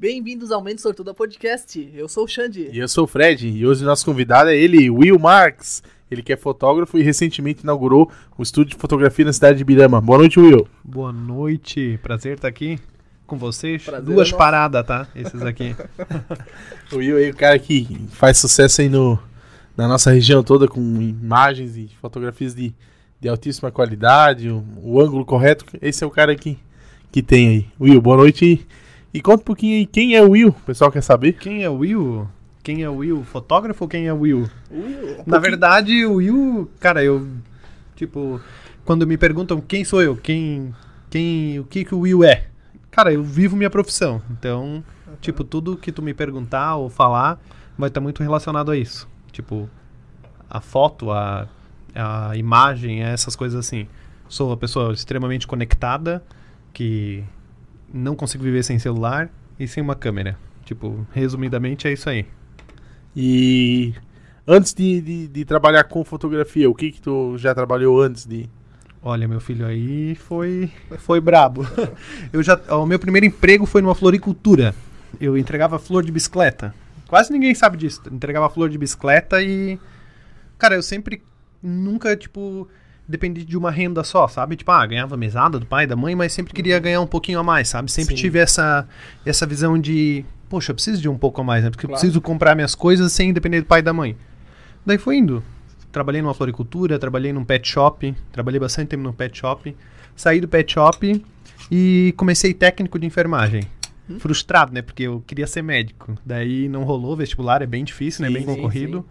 Bem-vindos ao Mente Sortuda Podcast. Eu sou o Xande. E eu sou o Fred. E hoje o nosso convidado é ele, Will Marks. Ele que é fotógrafo e recentemente inaugurou o estúdio de fotografia na cidade de Birama. Boa noite, Will. Boa noite. Prazer estar aqui com vocês. Prazer Duas é paradas, tá? Esses aqui. O Will é o cara que faz sucesso aí no, na nossa região toda com imagens e fotografias de, de altíssima qualidade, o, o ângulo correto. Esse é o cara que, que tem aí. Will, boa noite. E, conta um pouquinho aí quem é o Will. O pessoal quer saber? Quem é o Will? Quem é o Will? Fotógrafo ou quem é o Will? Will. Na verdade, o Will, cara, eu tipo, quando me perguntam quem sou eu, quem quem, o que que o Will é? Cara, eu vivo minha profissão. Então, tipo, tudo que tu me perguntar ou falar vai estar muito relacionado a isso. Tipo, a foto, a a imagem, essas coisas assim. Sou uma pessoa extremamente conectada que não consigo viver sem celular e sem uma câmera. Tipo, resumidamente é isso aí. E antes de, de, de trabalhar com fotografia, o que que tu já trabalhou antes de... Olha, meu filho aí foi foi brabo. Eu já, o meu primeiro emprego foi numa floricultura. Eu entregava flor de bicicleta. Quase ninguém sabe disso. Entregava flor de bicicleta e cara, eu sempre nunca tipo dependi de uma renda só, sabe? Tipo, ah, ganhava mesada do pai, da mãe, mas sempre queria ganhar um pouquinho a mais, sabe? Sempre Sim. tive essa essa visão de, poxa, eu preciso de um pouco a mais, né? Porque eu Claro. preciso comprar minhas coisas sem depender do pai e da mãe. Daí foi indo. Trabalhei numa floricultura, trabalhei num pet shop, trabalhei bastante tempo num pet shop. Saí do pet shop e comecei técnico de enfermagem. Frustrado, né? Porque eu queria ser médico. Daí não rolou, vestibular é bem difícil, né? Sim, Bem sim, concorrido.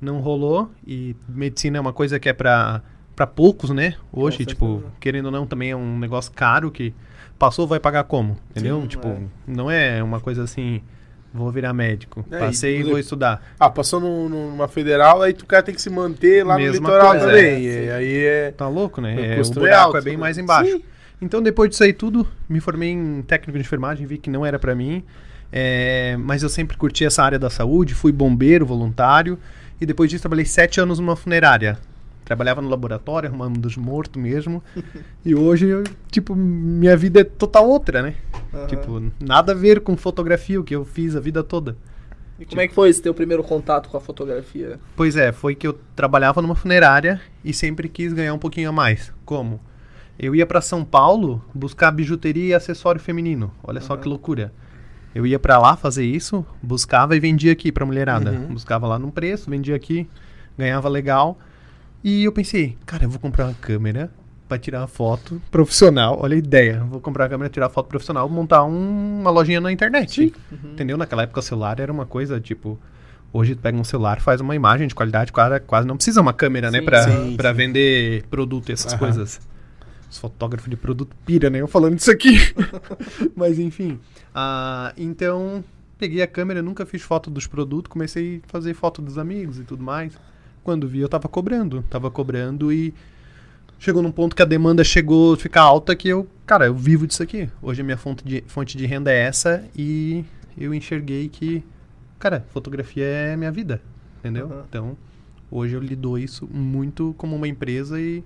Não rolou e medicina é uma coisa que é pra, pra poucos, né? Hoje, tipo, querendo ou não, também é um negócio caro que passou, vai pagar como? Entendeu? Sim, tipo, é. não é uma coisa assim, vou virar médico. É, Passei e- vou estudar. Ah, passou num- numa federal, aí tu cara tem que se manter lá Mesma no litoral coisa, também. é. E aí é... Tá louco, né? O É, o é buraco alto, é bem mais embaixo. Sim. Então, depois disso aí tudo, me formei em técnico de enfermagem, vi que não era pra mim. é, mas eu sempre curti essa área da saúde, fui bombeiro voluntário. E depois disso, trabalhei sete anos numa funerária. Trabalhava no laboratório, arrumando dos mortos mesmo. e hoje, eu, tipo, minha vida é total outra, né? Aham. Tipo, nada a ver com fotografia, o que eu fiz a vida toda. E como é que foi esse teu primeiro contato com a fotografia? Pois é, foi que eu trabalhava numa funerária e sempre quis ganhar um pouquinho a mais. Como? Eu ia pra São Paulo buscar bijuteria e acessório feminino. Olha só Aham. que loucura. Eu ia pra lá fazer isso, buscava e vendia aqui pra mulherada. Uhum. Buscava lá num preço, vendia aqui, ganhava legal. E eu pensei, cara, eu vou comprar uma câmera pra tirar foto profissional. Olha a ideia. Vou comprar uma câmera, tirar foto profissional, montar um- uma lojinha na internet. Uhum. Entendeu? Naquela época o celular era uma coisa, tipo, hoje tu pega um celular, faz uma imagem de qualidade, quase, quase não precisa uma câmera, né, Sim, pra, sim, pra sim. vender produto e essas Aham. coisas. Os fotógrafos de produto pira, né? Eu falando isso aqui. Mas enfim. Ah, então, peguei a câmera, nunca fiz foto dos produtos, comecei a fazer foto dos amigos e tudo mais. Quando vi, eu tava cobrando. Tava cobrando e chegou num ponto que a demanda chegou a ficar alta que eu, cara, eu vivo disso aqui. Hoje a minha fonte de, fonte de renda é essa e eu enxerguei que, cara, fotografia é minha vida, entendeu? Aham. Então, hoje eu lido isso muito como uma empresa e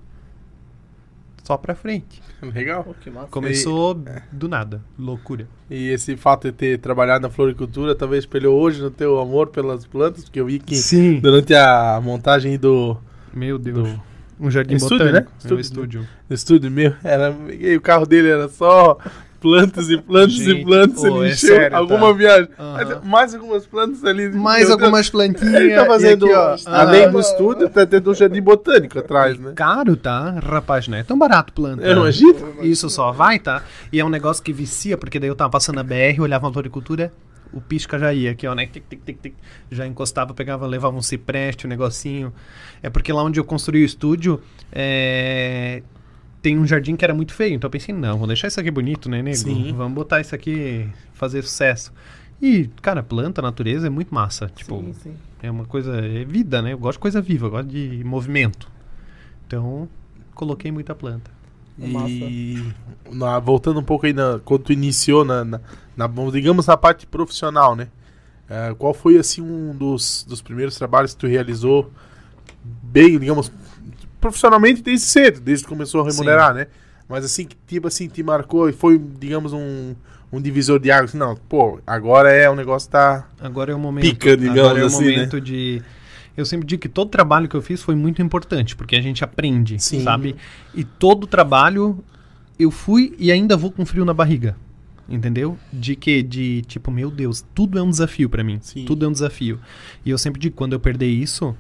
só pra frente. Legal. Pô, que massa. Começou do nada, loucura. E esse fato de ter trabalhado na floricultura talvez espelhou hoje no teu amor pelas plantas, porque eu vi que Sim. durante a montagem do, Meu Deus. do Um jardim Estúdio, botânico. né? É um Estúdio. estúdio. estúdio meu, era, e o carro dele era só plantas e plantas e Gente, plantas, pô, ele é encheu sério, alguma tá? viagem. Aham. Mais algumas plantas ali. Mais Deus. algumas plantinhas. Ele tá e fazendo, aqui, ó, além ah, do estúdio, tá tendo um jardim botânico atrás, né? Caro, tá? Rapaz, não é tão barato planta. Eu imagino. Isso só vai, tá? E é um negócio que vicia, porque daí eu tava passando a BR, olhava a floricultura, o pisca já ia aqui, ó, né? Tic, tic, tic, tic. Já encostava, pegava, levava um cipreste, um negocinho. É porque lá onde eu construí o estúdio, é, tem um jardim que era muito feio. Então eu pensei, não, vou deixar isso aqui bonito, né, nego? Sim. Vamos botar isso aqui, fazer sucesso. E, cara, planta, natureza é muito massa. Tipo, sim, sim. é uma coisa. É vida, né? Eu gosto de coisa viva, eu gosto de movimento. Então, coloquei muita planta. E na- voltando um pouco aí na, quando tu iniciou na, na, na- vamos, digamos na parte profissional, né? Eh, qual foi assim um dos, dos primeiros trabalhos que tu realizou bem, digamos, profissionalmente desde cedo, desde que começou a remunerar, né? Mas assim, que tipo assim, te marcou e foi, digamos, um, um divisor de água. Assim, não, pô, agora é o negócio tá. Agora é o momento. Pica, digamos agora é o assim, né? momento de. Eu sempre digo que todo trabalho que eu fiz foi muito importante, porque a gente aprende, Sim. sabe? E todo trabalho eu fui e ainda vou com frio na barriga. Entendeu? De que? De tipo, meu Deus, tudo é um desafio pra mim. Sim. Tudo é um desafio. E eu sempre digo, quando eu perder isso,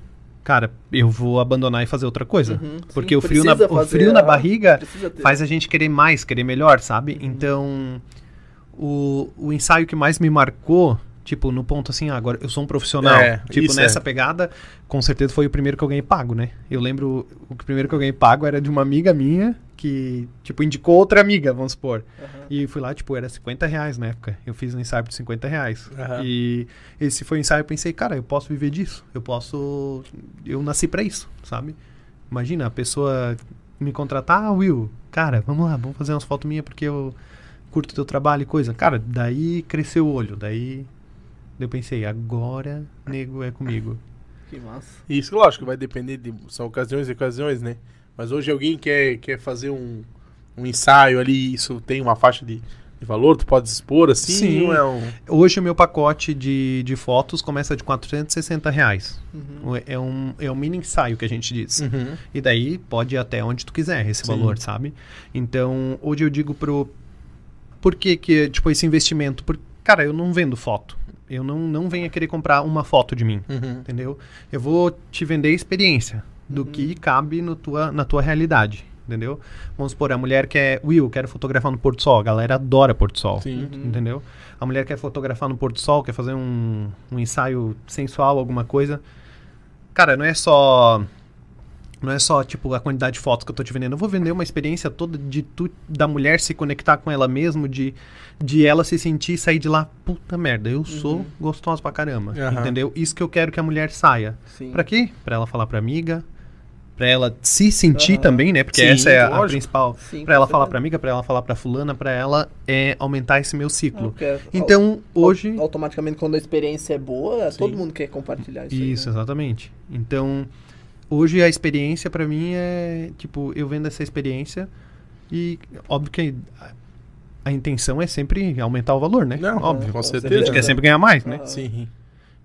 cara, eu vou abandonar e fazer outra coisa. Uhum, Porque sim, o frio, na, o frio na a- barriga faz a gente querer mais, querer melhor, sabe? Uhum. Então, o, o ensaio que mais me marcou, tipo, no ponto assim, ah, agora eu sou um profissional. É, tipo, nessa é. pegada, com certeza foi o primeiro que eu ganhei pago, né? Eu lembro, o primeiro que eu ganhei pago era de uma amiga minha que, tipo, indicou outra amiga, vamos supor. Aham. E fui lá, tipo, era 50 reais na época. Eu fiz um ensaio por 50 reais. Aham. E esse foi o ensaio, eu pensei, cara, eu posso viver disso. Eu posso. Eu nasci pra isso, sabe? Imagina, a pessoa me contratar, ah, Will, cara, vamos lá, vamos fazer umas fotos minhas porque eu curto teu trabalho e coisa. Cara, daí cresceu o olho, daí eu pensei, agora nego é comigo. Que massa. Isso, lógico, vai depender de. São ocasiões e ocasiões, né? Mas hoje alguém quer, quer fazer um, um ensaio ali, isso tem uma faixa de, de valor, tu pode expor assim, Sim. não é um. Hoje o meu pacote de, de fotos começa de 460 reais. Uhum. É um, é um mini ensaio que a gente diz. Uhum. E daí pode ir até onde tu quiser esse Sim. valor, sabe? Então, hoje eu digo pro. Por que, que tipo, esse investimento? Porque, cara, eu não vendo foto. Eu não, não venha querer comprar uma foto de mim, Uhum. entendeu? Eu vou te vender experiência do que cabe no tua, na tua realidade, entendeu? Vamos supor, a mulher quer. Will, quero fotografar no Pôr do Sol. A galera adora Pôr do Sol. Sim. Uhum. Entendeu? A mulher quer fotografar no pôr do sol, quer fazer um, um ensaio sensual, alguma coisa. Cara, não é só. Não é só, tipo, a quantidade de fotos que eu tô te vendendo. Eu vou vender uma experiência toda de tu, da mulher se conectar com ela mesmo, de, de ela se sentir e sair de lá, puta merda, eu sou gostosa pra caramba. Aham. Entendeu? Isso que eu quero que a mulher saia. Sim. Pra quê? Pra ela falar pra amiga, pra ela se sentir Aham. também, né? Porque Sim, essa é a- principal. Pra ela falar certeza. pra amiga, pra ela falar pra fulana, pra ela é aumentar esse meu ciclo. Porque Então, au- hoje. Automaticamente, quando a experiência é boa, Sim. todo mundo quer compartilhar isso. aí, Isso, né? exatamente. Então, hoje a experiência pra mim é, tipo, eu vendo essa experiência e óbvio que a, intenção é sempre aumentar o valor, né? Não, óbvio. com com A certeza. gente quer sempre ganhar mais, né? Aham. Sim.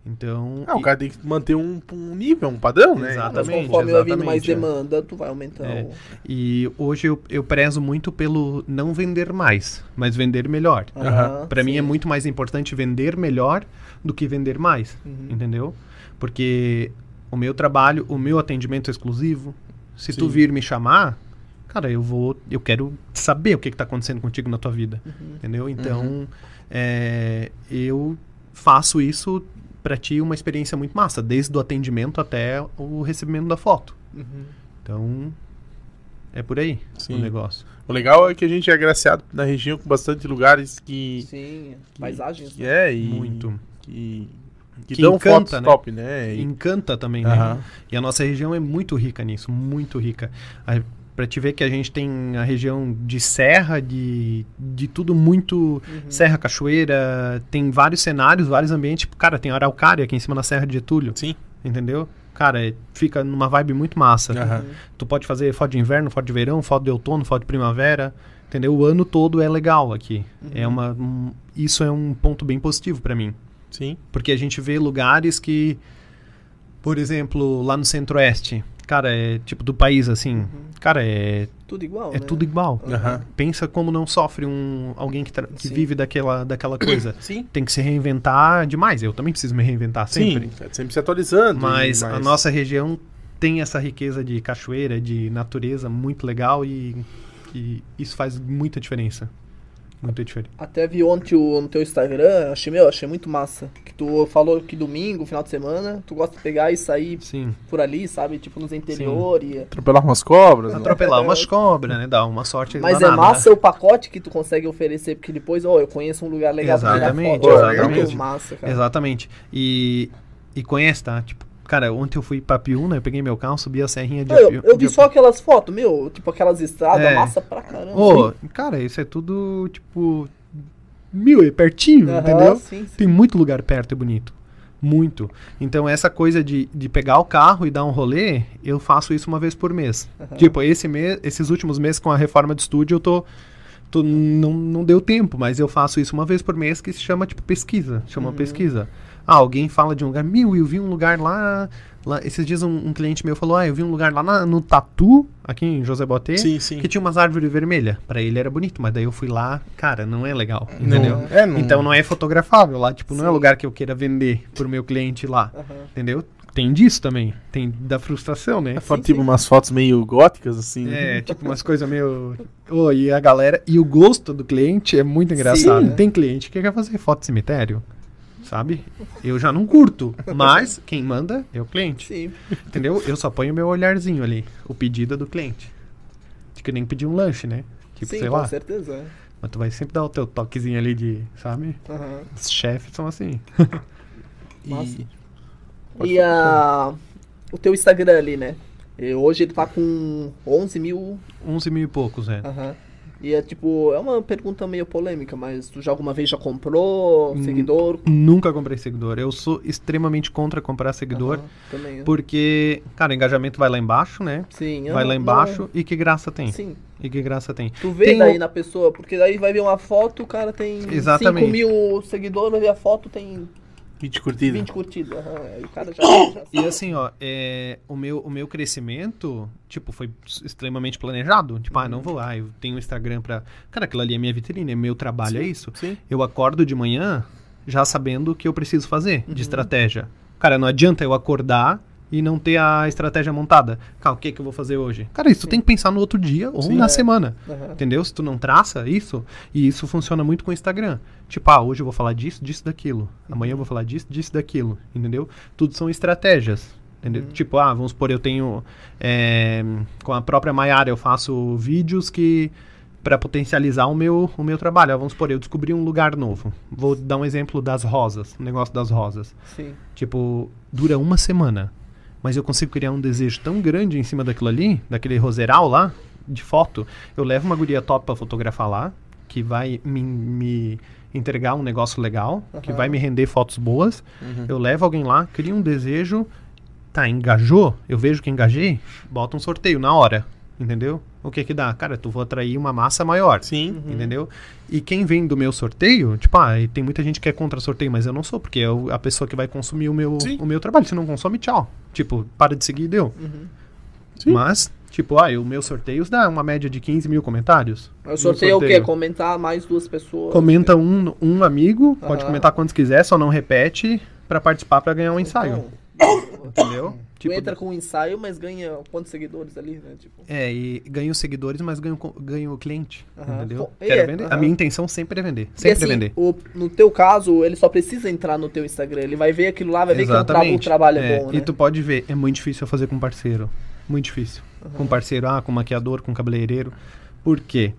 Então, Ah, o e- cara tem que manter um, um nível, um padrão, né? Mas Exatamente, conforme vai vindo mais exatamente, é. demanda, tu vai aumentando. É. e hoje eu, eu prezo muito pelo não vender mais, mas vender melhor. Aham, Pra mim é muito mais importante vender melhor do que vender mais, Uhum. entendeu? Porque o meu trabalho, o meu atendimento é exclusivo. Se tu Sim. vir me chamar, cara, eu vou, eu quero saber o que, que tá acontecendo contigo na tua vida, Uhum. entendeu? Então, é, eu faço isso pra ti uma experiência muito massa, desde o atendimento até o recebimento da foto. Uhum. Então, é por aí Sim. o negócio. O legal é que a gente é agraciado na região com bastante lugares que. Sim, paisagens. que é, e. Muito. Que, que, Que dão encanta, fotos né? top, né? E- Encanta também, né? Aham. E a nossa região é muito rica nisso, muito rica. A, pra te ver que a gente tem a região de serra, de, de tudo muito. Uhum. Serra, cachoeira, tem vários cenários, vários ambientes. Tipo, cara, tem Araucária aqui em cima na Serra de Getúlio, Sim. entendeu? Cara, é- fica numa vibe muito massa. Uhum. Tu pode fazer foto de inverno, foto de verão, foto de outono, foto de primavera, entendeu? O ano todo é legal aqui. É uma, um- isso é um ponto bem positivo pra mim. Sim. Porque a gente vê lugares que, por exemplo, lá no centro-oeste, cara, é tipo do país assim, cara, é, Tudo igual, é né? tudo igual. Aham. Pensa como não sofre um alguém que, tra- que vive daquela, daquela coisa. Sim. Tem que se reinventar demais. Eu também preciso me reinventar sempre. Sim. Sempre se atualizando. Mas a nossa região tem essa riqueza de cachoeira, de natureza muito legal e, e isso faz muita diferença. Muita diferença. Até vi ontem o, no teu Instagram, achei, meu, achei muito massa. Que tu falou que domingo, final de semana, tu gosta de pegar e sair Sim. por ali, sabe? Tipo nos interiores. Atropelar umas cobras. né? Atropelar umas cobras, né? Dar uma sorte Mas é danada, massa o pacote que tu consegue oferecer, porque depois, ó, eu conheço um lugar legal pra tirar Exatamente, foto. exatamente. É muito massa, cara. Exatamente. E, e conhece, tá? Tipo, cara, ontem eu fui pra Piúna, eu peguei meu carro, subi a serrinha de eu, Piú- eu vi de- só aquelas fotos, meu, tipo aquelas estradas, É. massa pra caramba. Ô, cara, isso é tudo, tipo, mil, é pertinho, entendeu? Sim, sim. Tem muito lugar perto e bonito. Muito. Então, essa coisa de, de pegar o carro e dar um rolê, eu faço isso uma vez por mês. Tipo, esse mês, esses últimos meses com a reforma de estúdio, eu tô não, não deu tempo, mas eu faço isso uma vez por mês que se chama, tipo, pesquisa. Chama Uhum. pesquisa. Ah, alguém fala de um lugar, meu, eu vi um lugar lá. lá esses dias um, um cliente meu falou, ah, eu vi um lugar lá na- no Tatu, aqui em José Botê, Sim, sim. que tinha umas árvores vermelhas. Pra ele era bonito, mas daí eu fui lá, cara, não é legal, Não- entendeu? É, não, Então não é fotografável lá, tipo, não é Sim. lugar que eu queira vender pro meu cliente lá, Aham. entendeu? Tem disso também, tem da frustração, né? É Sim, tipo sim. umas fotos meio góticas, assim. né? É, tipo umas coisas meio. Ô, e a galera. E o gosto do cliente é muito engraçado. Sim. Tem cliente que quer fazer foto de cemitério. Sabe? Eu já não curto. Mas quem manda é o cliente. Sim. Entendeu? Eu só ponho meu olharzinho ali. O pedido é do cliente. De que nem pedir um lanche, né? Tipo, Sim, sei com lá. certeza. Mas tu vai sempre dar o teu toquezinho ali de. Sabe? Aham. Os chefes são assim. Massa. E... E a... o teu Instagram ali, né? E hoje ele tá com 11 mil. 11 mil e poucos, é. Aham. E é tipo, é uma pergunta meio polêmica, mas tu já alguma vez já comprou seguidor? Nunca comprei seguidor. Eu sou extremamente contra comprar seguidor. Também. é. Porque, cara, o engajamento vai lá embaixo, né? Sim. vai lá não, embaixo e que graça tem? Sim. E que graça tem? Tu vê Tem daí o- na pessoa, porque daí vai ver uma foto, o cara tem Exatamente. 5 mil seguidores, vai ver a foto, tem 20 curtidas. 20 curtidas. Aham, aí o cara já, já E assim, ó, é, o, meu, o meu crescimento, tipo, foi extremamente planejado. Tipo, ah, não vou, ah, eu tenho um Instagram pra. Cara, aquilo ali é minha vitrine, é meu trabalho, é isso. Sim. Eu acordo de manhã já sabendo o que eu preciso fazer Uhum. de estratégia. Cara, não adianta eu acordar e não ter a estratégia montada. Cara, o que, que eu vou fazer hoje? Cara, isso tu tem que pensar no outro dia ou Sim. na É. semana. Aham. Entendeu? Se tu não traça isso, e isso funciona muito com o Instagram. Tipo, ah, hoje eu vou falar disso, disso, daquilo. Amanhã eu vou falar disso, disso, daquilo. Entendeu? Tudo são estratégias. Entendeu? Uhum. Tipo, ah, vamos supor, eu tenho. é, com a própria Maiara, eu faço vídeos que. para potencializar o meu, o meu trabalho. Ah, vamos supor, eu descobri um lugar novo. Vou dar um exemplo das rosas, o negócio das rosas. Sim. Tipo, dura uma semana. Mas eu consigo criar um desejo tão grande em cima daquilo ali, daquele roseral lá, de foto. Eu levo uma guria top pra fotografar lá, que vai me, me entregar um negócio legal, que Aham. vai me render fotos boas. Uhum. Eu levo alguém lá, crio um desejo. Tá, engajou? Eu vejo que engajei, bota um sorteio na hora. Entendeu? O que que dá? Cara, tu vou atrair uma massa maior. Sim. Uhum. Entendeu? E quem vem do meu sorteio, tipo, ah, e tem muita gente que é contra sorteio, mas eu não sou, porque é a pessoa que vai consumir o meu, Sim. o meu trabalho. Se não consome, tchau. Tipo, para de seguir e deu. Uhum. Sim. Mas, tipo, ah, o meu sorteios dá uma média de 15 mil comentários. O sorteio é o quê? Comentar mais duas pessoas. Comenta um, um amigo, pode comentar quantos quiser, só não repete pra participar pra ganhar um ensaio. Então, Entendeu? Tu Tipo, entra com um ensaio, mas ganha quantos seguidores ali, né? Tipo, É, e ganho seguidores, mas ganho, o cliente. Aham. Entendeu? Co- Quero é, vender. A aham. minha intenção sempre é vender. Sempre é assim, vender. o- no teu caso, ele só precisa entrar no teu Instagram. Ele vai ver aquilo lá, vai ver que o, o trabalho é, bom, né? E tu pode ver, é muito difícil eu fazer com parceiro. Muito difícil. Com parceiro, ah, com maquiador, com cabeleireiro. Por quê?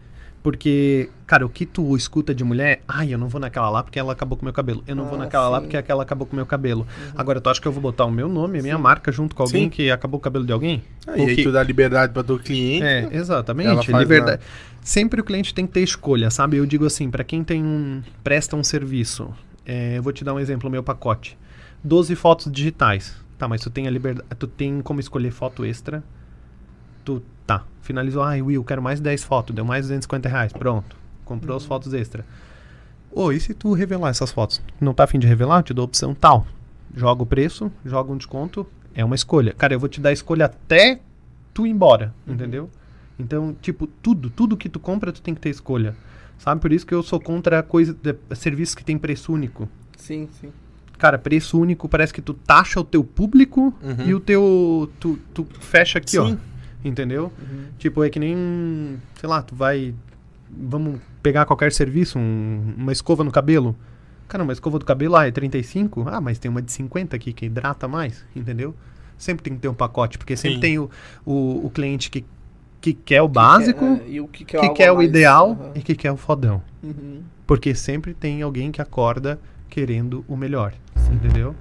Porque, cara, o que tu escuta de mulher, ai, eu não vou naquela lá porque ela acabou com meu cabelo. Eu não vou Ah, naquela lá sim. porque aquela acabou com meu cabelo. Agora, tu acha que eu vou botar o meu nome, a minha Sim. marca junto com alguém Sim. que acabou com o cabelo de alguém? Aí, Ou aí tu dá liberdade pra teu cliente. é, Ela exatamente. Liberdade. Sempre o cliente tem que ter escolha, sabe? Eu digo assim, pra quem tem um presta um serviço, é, eu vou te dar um exemplo, o meu pacote. 12 fotos digitais. Tá, mas tu tem a liberdade, tu tem como escolher foto extra. Tu tá, finalizou, ai, Will, quero mais 10 fotos, deu mais 250 reais, pronto. Comprou as fotos extra. Ô, e se tu revelar essas fotos? Não tá afim de revelar? Eu te dou a opção tal. Joga o preço, joga um desconto, é uma escolha. Cara, eu vou te dar a escolha até tu ir embora, entendeu? Então, tipo, tudo, tudo que tu compra, tu tem que ter escolha. Sabe? Por isso que eu sou contra coisa, serviços que tem preço único. Sim, sim. Cara, preço único parece que tu taxa o teu público Uhum. e o teu. Tu, tu fecha aqui, ó. Sim. Entendeu? Uhum. Tipo, é que nem. Sei lá, tu vai. Vamos pegar qualquer serviço, um- uma escova no cabelo. Cara, uma escova do cabelo, ah, é 35? Ah, mas tem uma de 50 aqui que hidrata mais, entendeu? Sempre tem que ter um pacote, porque sempre Sim. tem o, o, o cliente que, que quer o básico, É, o que, que algo quer o mais. ideal Aham. e que quer o fodão. Uhum. Porque sempre tem alguém que acorda querendo o melhor, entendeu?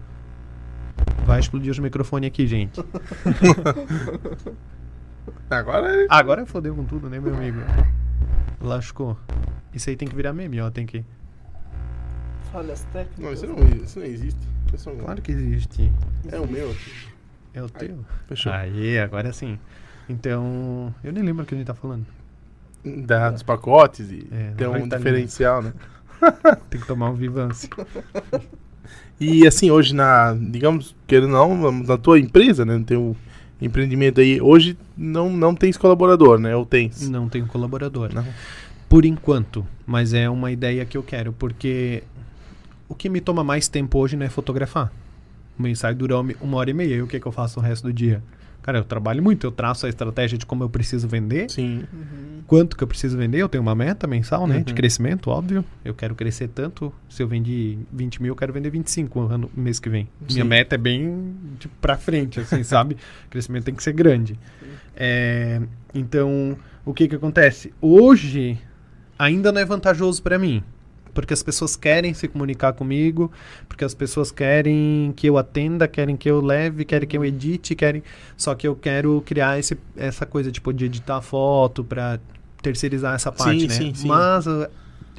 Vai explodir os microfones aqui, gente. Agora é. Agora fodeu com tudo, né, meu amigo? Lascou. Isso aí tem que virar meme, ó. Tem que. Falhas técnicas. Não, isso não, isso não existe. Isso não- Claro que existe. É o meu. É o Aí, teu. Fechou. Aí, agora sim. Então. Eu nem lembro o que a gente tá falando. Da, dos pacotes e É, tem um tá diferencial, né? Tem que tomar um Vivance. E assim, hoje na, digamos, querendo ou não, na tua empresa, né, no teu empreendimento aí, hoje não, não tens colaborador, né? Ou tens? Não tenho colaborador. Não. Por enquanto. Mas é uma ideia que eu quero, porque o que me toma mais tempo hoje não é fotografar. O ensaio dura uma hora e meia. E o que, que eu faço o resto do dia? Cara, eu trabalho muito, eu traço a estratégia de como eu preciso vender, Sim. quanto que eu preciso vender. Eu tenho uma meta mensal, né? De Uhum. crescimento, óbvio. Eu quero crescer tanto. Se eu vendi 20 mil, eu quero vender 25 ano, mês que vem. Minha Sim. meta é bem tipo, pra frente, assim, sabe? O crescimento tem que ser grande. É, então, o que que acontece? Hoje, ainda não é vantajoso pra mim. Porque as pessoas querem se comunicar comigo, porque as pessoas querem que eu atenda, querem que eu leve, querem que eu edite, querem. Só que eu quero criar esse, essa coisa tipo de editar foto pra terceirizar essa parte, Sim, né? sim, sim. Mas uh,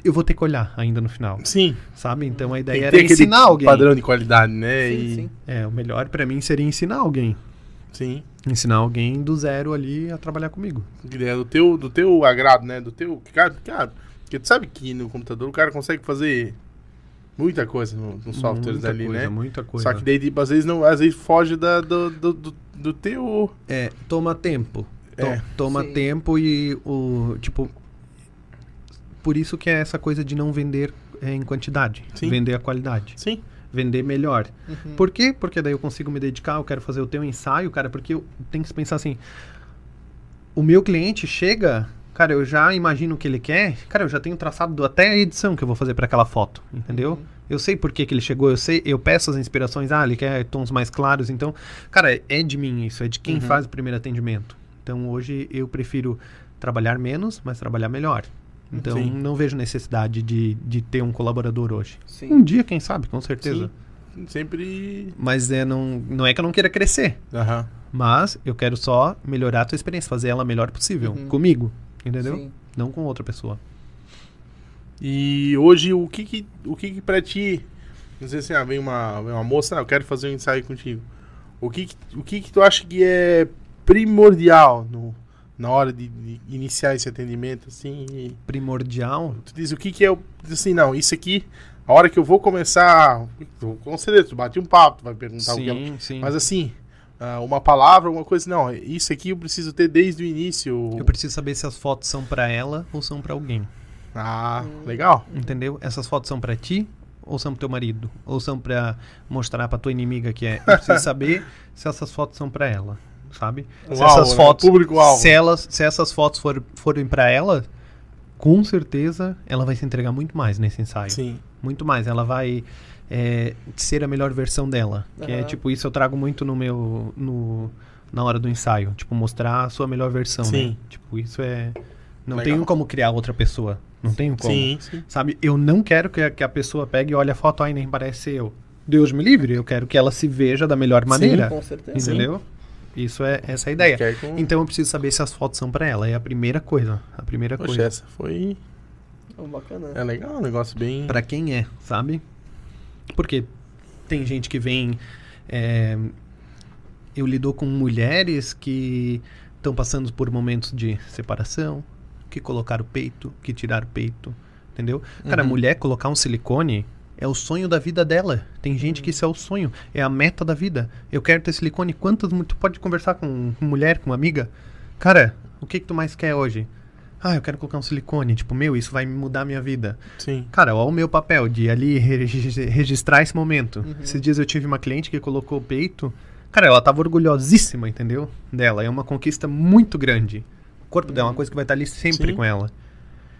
eu vou ter que olhar ainda no final, Sim. sabe? Então a ideia que era ensinar alguém. padrão de qualidade, né? Sim, e... sim. É, o melhor pra mim seria ensinar alguém. Sim. Ensinar alguém do zero ali a trabalhar comigo. É do teu, do teu agrado, né? Do teu. Cara, cara, porque tu sabe que no computador o cara consegue fazer muita coisa no- nos softwares muita ali, coisa, né? Muita coisa. Só que daí, tipo, às vezes não, às vezes foge da, do, do, do, do teu. É, toma tempo. É. Toma Sim. tempo e o. Tipo. Por isso que é essa coisa de não vender é, em quantidade. Sim. Vender a qualidade. Sim. Vender melhor. Uhum. Por quê? Porque daí eu consigo me dedicar, eu quero fazer o teu ensaio, cara, porque eu tenho que pensar assim. O meu cliente chega, cara, eu já imagino o que ele quer, cara, eu já tenho traçado até a edição que eu vou fazer para aquela foto, entendeu? Uhum. Eu sei por que, que ele chegou, eu sei, eu peço as inspirações, ah, ele quer tons mais claros, então, cara, é de mim isso, é de quem Uhum. faz o primeiro atendimento. Então hoje eu prefiro trabalhar menos, mas trabalhar melhor. Então Sim. não vejo necessidade de, de ter um colaborador hoje. Sim. Um dia, quem sabe, com certeza. Sim. Sempre. Mas é, não, não é que eu não queira crescer, Aham. mas eu quero só melhorar a tua experiência, fazer ela melhor possível. Uhum. Comigo, entendeu? Sim. Não com outra pessoa. E hoje, o que que, o que, que pra ti. Não sei assim, ah, vem uma, vem uma moça, ah, eu quero fazer um ensaio contigo. O que, que- o que, que tu acha que é primordial no, na hora de, de iniciar esse atendimento, assim? e Primordial. tu diz o que, que é o. Assim, não, isso aqui, a hora que eu vou começar. tu- Com certeza, tu bate um papo, tu vai perguntar o que. Sim, sim. Mas assim, ah, uma palavra, alguma coisa, não, isso aqui eu preciso ter desde o início. Eu preciso saber se as fotos são pra ela ou são pra alguém. Ah, legal. Entendeu? Essas fotos são pra ti ou são pro teu marido? Ou são pra mostrar pra tua inimiga que é? Eu preciso saber se essas fotos são pra ela, sabe? se Uau, essas né? fotos, Público-alvo. se elas, se essas fotos for, forem pra ela, com certeza ela vai se entregar muito mais nesse ensaio. Sim. Muito mais. Ela vai é, ser a melhor versão dela. Que é tipo, isso eu trago muito no meu. No, na hora do ensaio. Tipo, mostrar a sua melhor versão. Sim. Né? Tipo, isso é. Não Legal. tenho como criar outra pessoa. Não tenho como. Sim, sim. Sabe? Eu não quero que a, que a pessoa pegue e olhe a foto, ai, nem parece eu. Deus me livre. Eu quero que ela se veja da melhor maneira. Com certeza. entendeu? Isso é essa é a ideia. Com- Então eu preciso saber se as fotos são pra ela. É a primeira coisa. A primeira Poxa, coisa. essa foi. Oh, bacana. É legal, um negócio bem. Pra quem é, sabe? Porque tem gente que vem. é, eu lido com mulheres que estão passando por momentos de separação, que colocaram o peito, que tiraram o peito, entendeu? Cara, Uhum. mulher colocar um silicone é o sonho da vida dela. Tem gente que isso é o sonho, é a meta da vida. Eu quero ter silicone. Quantas tu pode conversar com com mulher, com uma amiga? Cara, o que que tu mais quer hoje? Ah, eu quero colocar um silicone. Tipo, meu, isso vai mudar a minha vida. Sim. Cara, olha o meu papel de ali regi- registrar esse momento. Uhum. Esses dias eu tive uma cliente que colocou o peito. Cara, ela tava orgulhosíssima, entendeu? Dela. É uma conquista muito grande. O corpo dela é uma coisa que vai estar ali sempre Sim. com ela.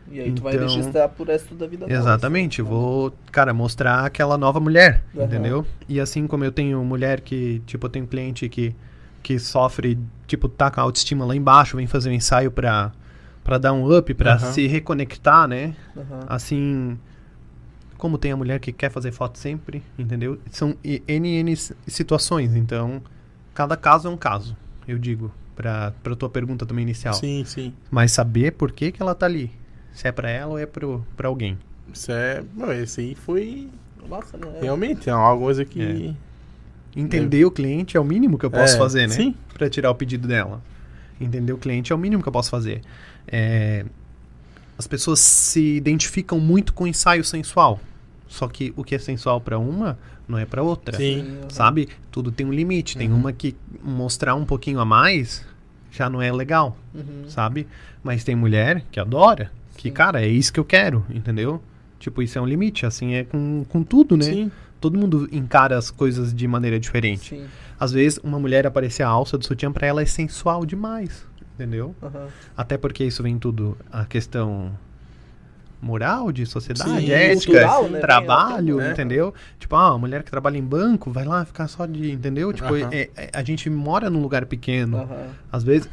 E aí tu vai Então- registrar pro resto da vida dela. Exatamente. assim. Vou, cara, mostrar aquela nova mulher, Aham. entendeu? E assim como eu tenho mulher que, tipo, eu tenho cliente que, que sofre, tipo, tá com a autoestima lá embaixo, vem fazer um ensaio pra, pra dar um up, pra Aham. se reconectar, né? Aham. assim como tem a mulher que quer fazer foto sempre, entendeu? São i- N N s- situações, então cada caso é um caso, eu digo, pra, pra tua pergunta também inicial. Sim, sim. Mas saber por que que ela tá ali, se é pra ela ou é pro, pra alguém. Isso é. Não, esse aí foi. Nossa, né? Realmente, é uma coisa que. Entender o cliente é o mínimo que eu posso É, fazer, né? sim. Pra tirar o pedido dela. Entender o cliente é o mínimo que eu posso fazer. É, as pessoas se identificam muito com ensaio sensual. Só que o que é sensual para uma não é para outra. Sim. Sabe? Tudo tem um limite. Tem Uhum. uma que mostrar um pouquinho a mais já não é legal, Uhum. sabe? Mas tem mulher que adora, que, Sim. cara, é isso que eu quero, entendeu? Tipo, isso é um limite, assim é com, com tudo, né? Sim. Todo mundo encara as coisas de maneira diferente. Sim. Às vezes, uma mulher aparecer a alça do sutiã pra ela é sensual demais, entendeu? Aham. Até porque isso vem tudo a questão moral de sociedade, Sim, ética, cultural, né? trabalho, Vem, é. entendeu? Tipo, ah, uma mulher que trabalha em banco vai lá ficar só de, entendeu? Tipo, é- é- a gente mora num lugar pequeno. Às vezes,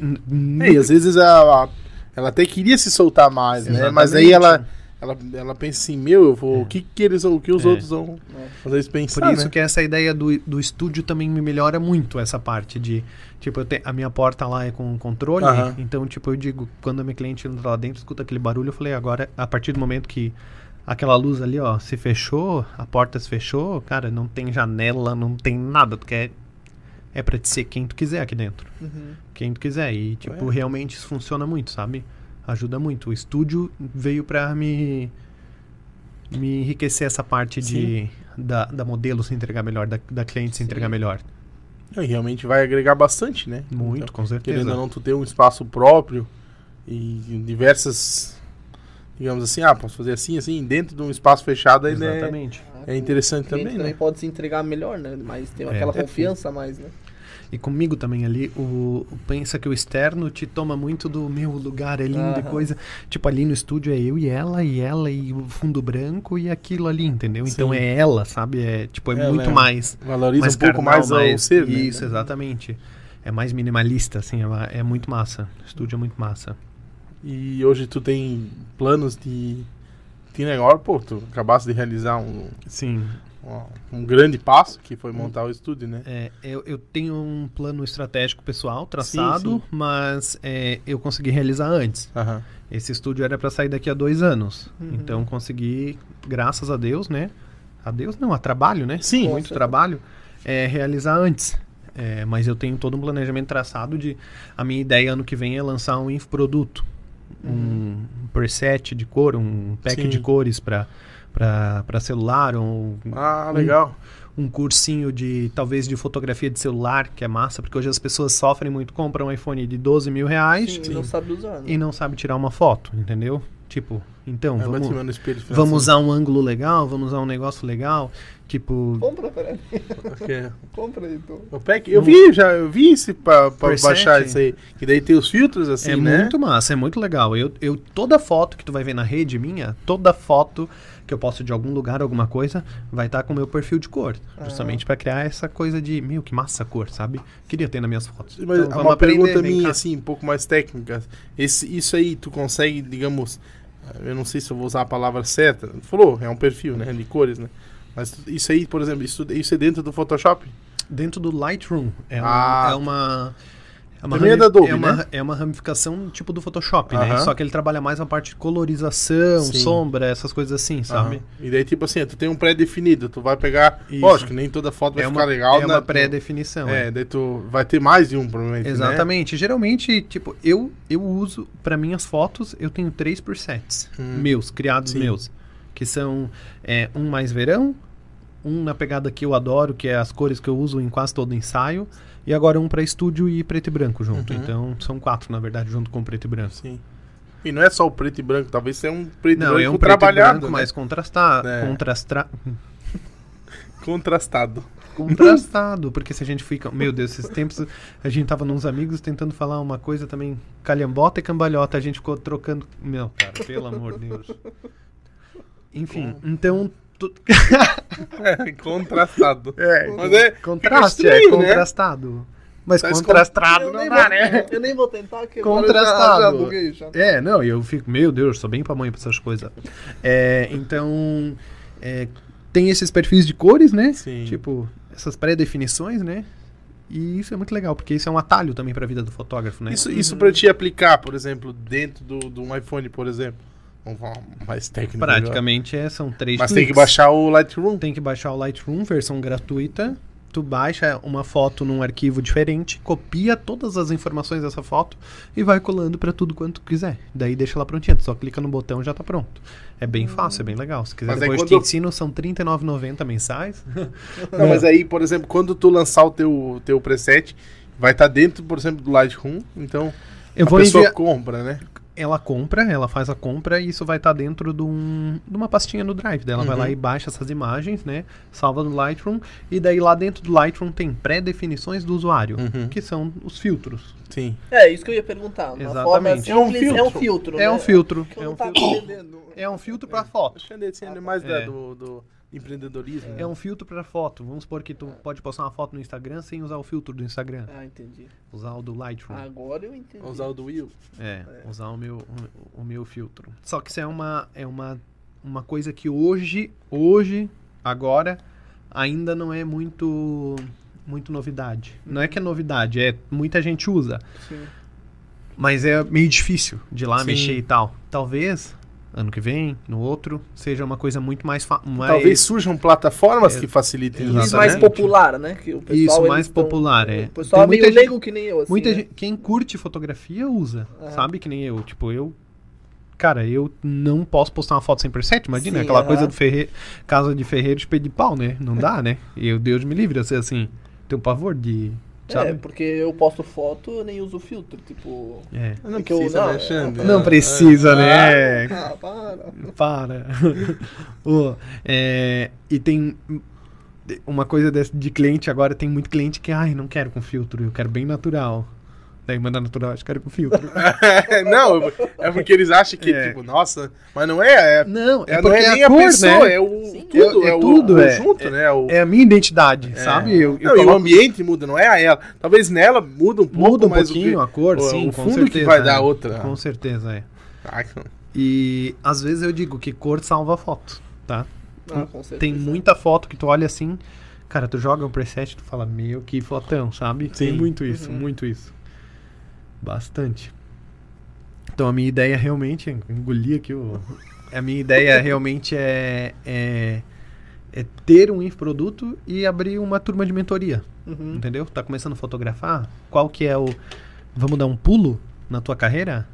É, e às vezes a, a- ela até queria se soltar mais, né? Mas aí Exatamente. ela, ela, ela pensa assim, meu, eu vou, o que, que eles o que os É. outros vão É. fazer eles pensar, Por isso né? que essa ideia do, do estúdio também me melhora muito essa parte de, tipo, eu te- a minha porta lá é com controle, Aham. então, tipo, eu digo, quando a minha cliente entra lá dentro, escuta aquele barulho, eu falei, agora, a partir do momento que aquela luz ali, ó, se fechou, a porta se fechou, cara, não tem janela, não tem nada, tu quer... É pra te ser quem tu quiser aqui dentro. Uhum. Quem tu quiser. E, tipo, É. realmente isso funciona muito, sabe? Ajuda muito. O estúdio veio pra me, me enriquecer essa parte de, da, da modelo se entregar melhor, da, da cliente se Sim. entregar melhor. E realmente vai agregar bastante, né? Muito, Então, com certeza. querendo ou não, tu ter um espaço próprio e diversas, digamos assim, ah, posso fazer assim, assim, dentro de um espaço fechado ainda é, Exatamente. é interessante O cliente também, também né? pode se entregar melhor, né? Mas tem É. aquela É. confiança a mais, né? E comigo também ali, o, pensa que o externo te toma muito do meu lugar é lindo e coisa. Tipo, ali no estúdio é eu e ela, e ela e o fundo branco e aquilo ali, entendeu? Então Sim. é ela, sabe? É, tipo, é muito é- mais. Valoriza mais um pouco carnal, mais ao ser, né? Isso, exatamente. É mais minimalista, assim, é, é muito massa. O estúdio é muito massa. E hoje tu tem planos de. Tem agora, pô, tu acabaste de realizar um, Sim, um, um grande passo que foi montar o estúdio, né? é, eu, eu tenho um plano estratégico pessoal traçado, sim. mas é, eu consegui realizar antes. Aham. Esse estúdio era para sair daqui a dois anos. Uhum. Então consegui, graças a Deus, né? A Deus não, a trabalho, né? Sim. Muito Com trabalho, é, realizar antes. É, mas eu tenho todo um planejamento traçado de. A minha ideia ano que vem é lançar um infoproduto. Um preset de cor, um pack Sim. de cores para para celular, um, Ah, legal. um cursinho de talvez de fotografia de celular, que é massa, porque hoje as pessoas sofrem muito, compram um iPhone de 12 mil reais Sim, não sabe usar, né? e não sabe tirar uma foto, entendeu? Tipo, então, vai vamos, espelho. assim. vamos usar um ângulo legal, vamos usar um negócio legal, tipo... Compra, peraí. usar. Compra aí, então. O pack, eu vi, já, eu vi esse pra, pra baixar isso aí. Que daí tem os filtros assim, é né? muito massa, é muito legal. Eu, eu, toda foto que tu vai ver na rede minha, toda foto que eu posto de algum lugar, alguma coisa, vai estar com o meu perfil de cor. Ah. Justamente pra criar essa coisa de, meu, que massa a cor, sabe? Queria ter nas minhas fotos. Mas Então, vamos uma pergunta minha, assim, um pouco mais técnica. Esse, isso aí, tu consegue, digamos, eu não sei se eu vou usar a palavra certa. Falou, é um perfil, né? De cores, né? Mas isso aí, por exemplo, isso, isso é dentro do Photoshop? Dentro do Lightroom. É, Ah. é uma. É uma, é da Adobe, é uma, né? é uma ramificação tipo do Photoshop, né? Aham. Só que ele trabalha mais a parte de colorização, Sim. sombra, essas coisas assim, sabe? Aham. E daí, tipo assim, tu tem um pré-definido, tu vai pegar. Isso. Lógico, nem toda foto vai É ficar uma, legal, é né? uma Tu- pré-definição. É, é. daí tu vai ter mais de um, provavelmente. né? Exatamente. Geralmente, tipo, eu, eu uso, para minhas fotos, eu tenho três presets Hum. meus, criados Sim. meus. Que são é, um mais verão, um na pegada que eu adoro, que é as cores que eu uso em quase todo ensaio, e agora um para estúdio e preto e branco junto. Uhum. Então, são quatro, na verdade, junto com o preto e branco. Sim. E não é só o preto e branco, talvez seja um preto e Não, branco é um preto e trabalhado, branco né? mais contrastado, É. contrastra- contrastado. contrastado, porque se a gente fica, meu Deus, esses tempos a gente tava nos amigos tentando falar uma coisa também calhambota e cambalhota, a gente ficou trocando, meu, cara, pelo amor de Deus. Enfim, então tu- É, contrastado. é, Mas é, contraste, é estranho, né? contrastado. Mas Tá contrastado não dá, né? Eu nem vou tentar, que Contrastado. Já, já buguei, já. É, não, e eu fico, meu Deus, sou bem pra mãe pra essas coisas. É, então, é, tem esses perfis de cores, né? Sim. Tipo, essas pré-definições, né? E isso é muito legal, porque isso é um atalho também pra vida do fotógrafo, né? Isso, isso pra te aplicar, por exemplo, dentro do, do um iPhone, por exemplo. Vamos falar mais técnico. agora. Praticamente é, são três Mas tem que baixar o Lightroom. Tem que baixar o Lightroom, versão gratuita. tu baixa uma foto num arquivo diferente, copia todas as informações dessa foto e vai colando pra tudo quanto tu quiser. Daí deixa ela prontinha, tu só clica no botão e já tá pronto. É bem fácil, é bem legal. Se quiser Mas depois quando te ensino, são R$ 39,90 mensais. Não, mas aí, por exemplo, quando tu lançar o teu, teu preset, vai estar dentro, por exemplo, do Lightroom, então Eu a vou pessoa enviar... compra, né? Ela compra, ela faz a compra e isso vai estar dentro de, um- de uma pastinha no Drive. Daí ela vai Uhum. lá e baixa essas imagens, né? Salva no Lightroom. E daí lá dentro do Lightroom tem pré-definições do usuário, Uhum. que são os filtros. Sim. É, isso que eu ia perguntar. Uma Exatamente. forma É um simples, é um filtro. filtro. É um né? filtro. Que eu É um tava filtro, entendendo. é um filtro para foto. Acho que é assim, é mais da- É. do, do empreendedorismo. né? É um filtro para foto. Vamos supor que tu pode postar uma foto no Instagram sem usar o filtro do Instagram. Ah, entendi. Usar o do Lightroom. Agora eu entendi. Usar o do Will. É, usar o meu, o, o meu filtro. Só que isso é uma, é uma, uma coisa que hoje, hoje, agora, ainda não é muito, muito novidade. Não é que é novidade, é muita gente usa, Sim. mas é meio difícil de ir lá Sim. mexer e tal. Talvez ano que vem, no outro, seja uma coisa muito mais, mais Talvez surjam plataformas É, que facilitem isso. Exatamente. mais popular, né? Que o pessoal, Isso, mais tão- popular, é. O pessoal é Tem muita meio gente- leigo que nem eu, assim. Muita né? gente, quem curte fotografia usa, Aham. sabe? Que nem eu. Tipo, eu. Cara, eu não posso postar uma foto sem preset, imagina, Sim, aquela aham. coisa do ferre... casa de ferreiro de pé de pau, né? Não dá, né? E eu, Deus me livre, eu sei assim, tenho pavor de. Sabe? É, porque eu posto foto, nem uso filtro, tipo... É. Não É que eu- precisa, não, né, Alexandre? Não precisa, né? Ah, para. Para. Ô, é, e tem uma coisa desse- de cliente agora, tem muito cliente que, ai, não quero com filtro, eu quero bem natural. Daí manda natural, acho que quero com filtro. não, é porque eles acham que, É. tipo, nossa, mas não é. é Não, é, é não porque é nem a a, cor, pessoa, né? é o Sim, tudo, é é, tudo, o é. conjunto, né? O, É a minha identidade, é. sabe? Eu, eu Não, e o ambiente muda, não é a ela. Talvez nela muda um pouco, muda um mas o pouquinho que- a cor, o- sim, o com fundo certeza. que vai é. dar outra. Com certeza, é. Ah, E às vezes eu digo que cor salva foto, tá? Ah, com certeza. Tem muita foto que tu olha assim, cara, tu joga um preset e tu fala, meu, que fotão, sabe? Tem Sim. muito isso, Uhum. muito isso. Bastante. Então a minha ideia realmente, engoli aqui o... A minha ideia realmente é, é, é ter um infoproduto e abrir uma turma de mentoria. Uhum. Entendeu? Tá começando a fotografar? Qual que é o. Vamos dar um pulo na tua carreira?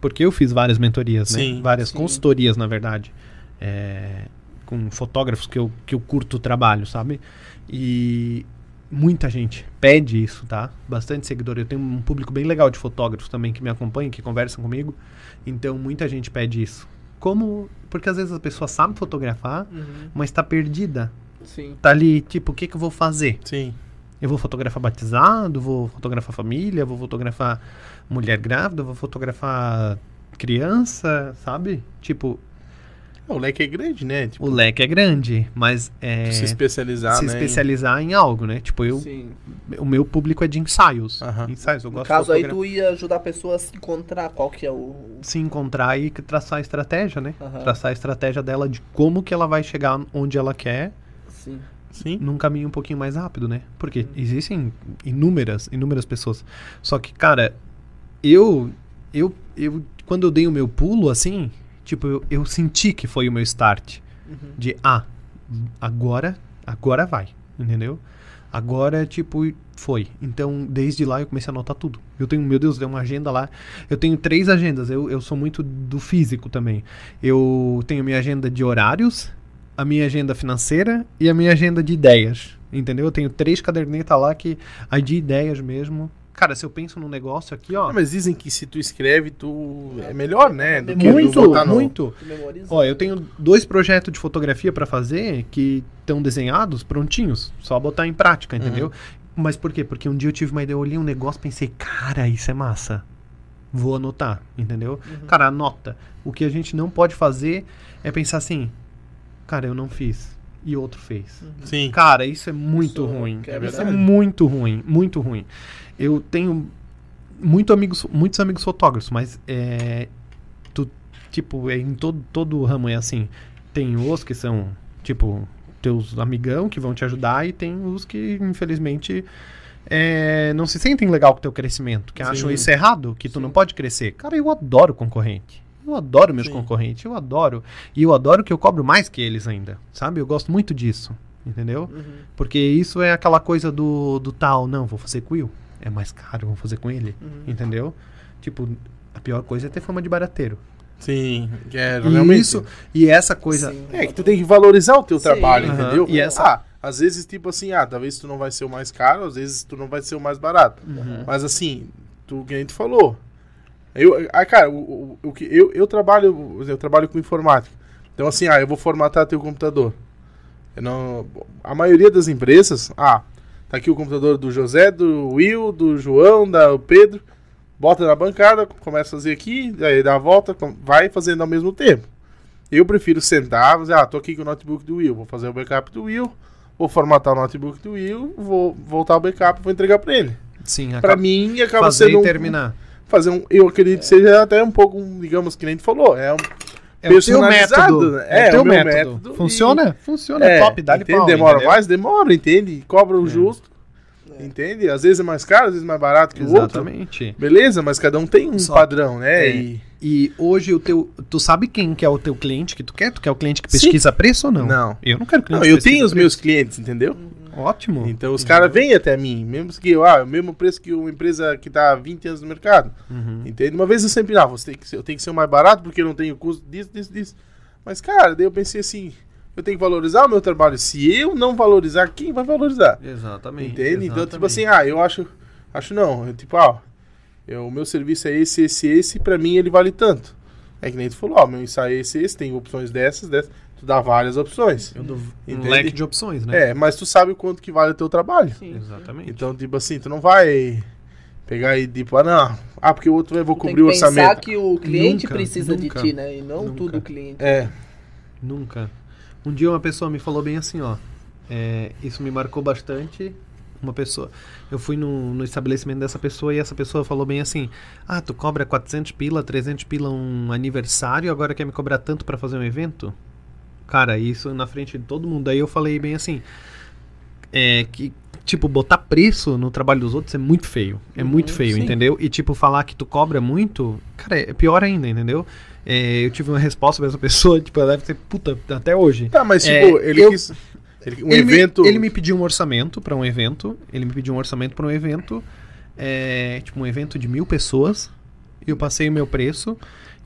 Porque eu fiz várias mentorias, né? Sim, Várias sim. consultorias, na verdade. É, com fotógrafos que eu, que eu curto o trabalho, sabe? E muita gente pede isso, tá? Bastante seguidor. Eu tenho um público bem legal de fotógrafos também que me acompanham, que conversam comigo. Então muita gente pede isso. Como. Porque às vezes a pessoa sabe fotografar, Uhum. mas tá perdida. Sim. Tá ali, tipo, o que, que eu vou fazer? Sim. Eu vou fotografar batizado, vou fotografar família, vou fotografar mulher grávida, vou fotografar criança, sabe? Tipo, O leque é grande, né? Tipo, o leque é grande, mas é se especializar, se né? em- especializar em algo, né? Tipo, eu, Sim. o meu público é de ensaios. Aham. Ensaios, eu No gosto caso de aí, tu ia ajudar a pessoa a se encontrar qual que é o... se encontrar e traçar a estratégia, né? Aham. Traçar a estratégia dela de como que ela vai chegar onde ela quer Sim. Sim. num caminho um pouquinho mais rápido, né? Porque existem inúmeras, inúmeras pessoas. Só que, cara, eu, eu, eu, quando eu dei o meu pulo, assim, tipo, eu, eu senti que foi o meu start. Uhum. De, ah, agora, agora vai, entendeu? Agora, tipo, foi. Então, desde lá eu comecei a anotar tudo. Eu tenho, meu Deus, tem uma agenda lá. Eu tenho três agendas. Eu, eu sou muito do físico também. Eu tenho minha agenda de horários, a minha agenda financeira e a minha agenda de ideias. Entendeu? Eu tenho três cadernetas lá que. Aí de ideias mesmo. Cara, se eu penso num negócio aqui, ó. Ah, mas dizem que se tu escreve, tu é melhor, né? Do que tu muito, no- muito. Ó, eu tenho dois projetos de fotografia pra fazer que estão desenhados, prontinhos. Só botar em prática, entendeu? Mas por quê? Porque um dia eu tive uma ideia, eu olhei um negócio pensei, cara, isso é massa. Vou anotar, entendeu? Uhum. Cara, anota. O que a gente não pode fazer é pensar assim, cara, eu não fiz. E outro fez. Sim. Cara, isso é muito Isso ruim. que é isso é muito ruim, muito ruim. Eu tenho muito amigos, muitos amigos fotógrafos, mas é, tu, tipo, é, em todo, todo o ramo é assim. Tem os que são, tipo, teus amigão que vão te ajudar e tem os que, infelizmente, é, não se sentem legal com o teu crescimento, que Sim. acham isso errado, que tu Sim. não pode crescer. Cara, eu adoro concorrente. Eu adoro meus Sim. concorrentes, eu adoro. E eu adoro que eu cobro mais que eles ainda, sabe? Eu gosto muito disso. entendeu? Uhum. Porque isso é aquela coisa do, do tal, não, vou fazer com o Will. É mais caro, vou fazer com ele, Uhum. entendeu? Tipo, a pior coisa é ter fama de barateiro. Sim, é, E realmente. isso, e essa coisa... Sim. É que tu tem que valorizar o teu Sim. trabalho, Aham. entendeu? E essa- Ah, às vezes, tipo assim, ah, talvez tu não vai ser o mais caro, às vezes tu não vai ser o mais barato. Uhum. Mas assim, tu que a gente falou. Eu, ah, cara, o, o, que eu, eu trabalho, eu trabalho com informática. Então assim, ah, eu vou formatar teu computador. Eu não, a maioria das empresas, ah, tá aqui o computador do José, do Will, do João, da Pedro. Bota na bancada, começa a fazer aqui, aí dá a volta, vai fazendo ao mesmo tempo. Eu prefiro sentar, fazer, ah, tô aqui com o notebook do Will, vou fazer o backup do Will, vou formatar o notebook do Will, vou voltar o backup, vou entregar pra ele. Sim, acaba mim, acaba fazer sendo e um, terminar. Fazer um, eu acredito que seja até um pouco, um, digamos, que nem tu falou, é um É o teu método. né? É, É, o teu o método. método Funciona? Funciona, é, top, dá-lhe entende? pau, demora entendeu? mais, demora, entende? Cobra o É. justo, entende? Às vezes é mais caro, às vezes é mais barato que o outro. Exatamente. Beleza, mas cada um tem um Só- padrão, né? É. E E hoje o teu. Tu sabe quem que é o teu cliente que tu quer? Tu quer o cliente que Sim. pesquisa preço ou não? Não. Eu não quero cliente não, que eu tenho os preço. meus clientes, entendeu? Ótimo. Então os caras vêm até mim, mesmo que eu, ah, o mesmo preço que uma empresa que tá há 20 anos no mercado. Uhum. Entende? Uma vez eu sempre, ah, você tem que ser, eu tenho que ser o mais barato porque eu não tenho custo disso, disso, disso. Mas, cara, daí eu pensei assim, eu tenho que valorizar o meu trabalho. Se eu não valorizar, quem vai valorizar? Exatamente. Entende? Então, tipo exatamente. assim, ah, eu acho, acho não. Eu, tipo, ah, eu, o meu serviço é esse, esse, esse, pra mim ele vale tanto. É que nem tu falou, ó, meu ensaio é esse, esse, tem opções dessas, dessas. Tu dá várias opções. Eu dou um leque de opções, né? É, mas tu sabe o quanto que vale o teu trabalho. Sim. Exatamente. Então, tipo assim, tu não vai pegar e tipo, ah, não, ah, porque o outro eu vou Tu tem cobrir o que pensar orçamento. que o cliente Nunca, precisa nunca, de ti, né? E não nunca. tudo o cliente. É, Nunca. Um dia uma pessoa me falou bem assim, ó. é, isso me marcou bastante. Uma pessoa. Eu fui no, no estabelecimento dessa pessoa e essa pessoa falou bem assim: Ah, tu cobra 400 pila, 300 pila um aniversário, agora quer me cobrar tanto pra fazer um evento? Cara, isso na frente de todo mundo. Aí eu falei bem assim: É que. Tipo, botar preço no trabalho dos outros é muito feio. É muito Uhum, feio, sim. entendeu? E, tipo, falar que tu cobra muito, cara, é pior ainda, entendeu? É, eu tive uma resposta dessa pessoa, tipo, ela deve ser puta até hoje. tá, mas É, tipo, ele eu- quis. ele- um ele, me- evento. ele me pediu um orçamento pra um evento. Ele me pediu um orçamento pra um evento. é, tipo, um evento de mil pessoas. E eu passei o meu preço.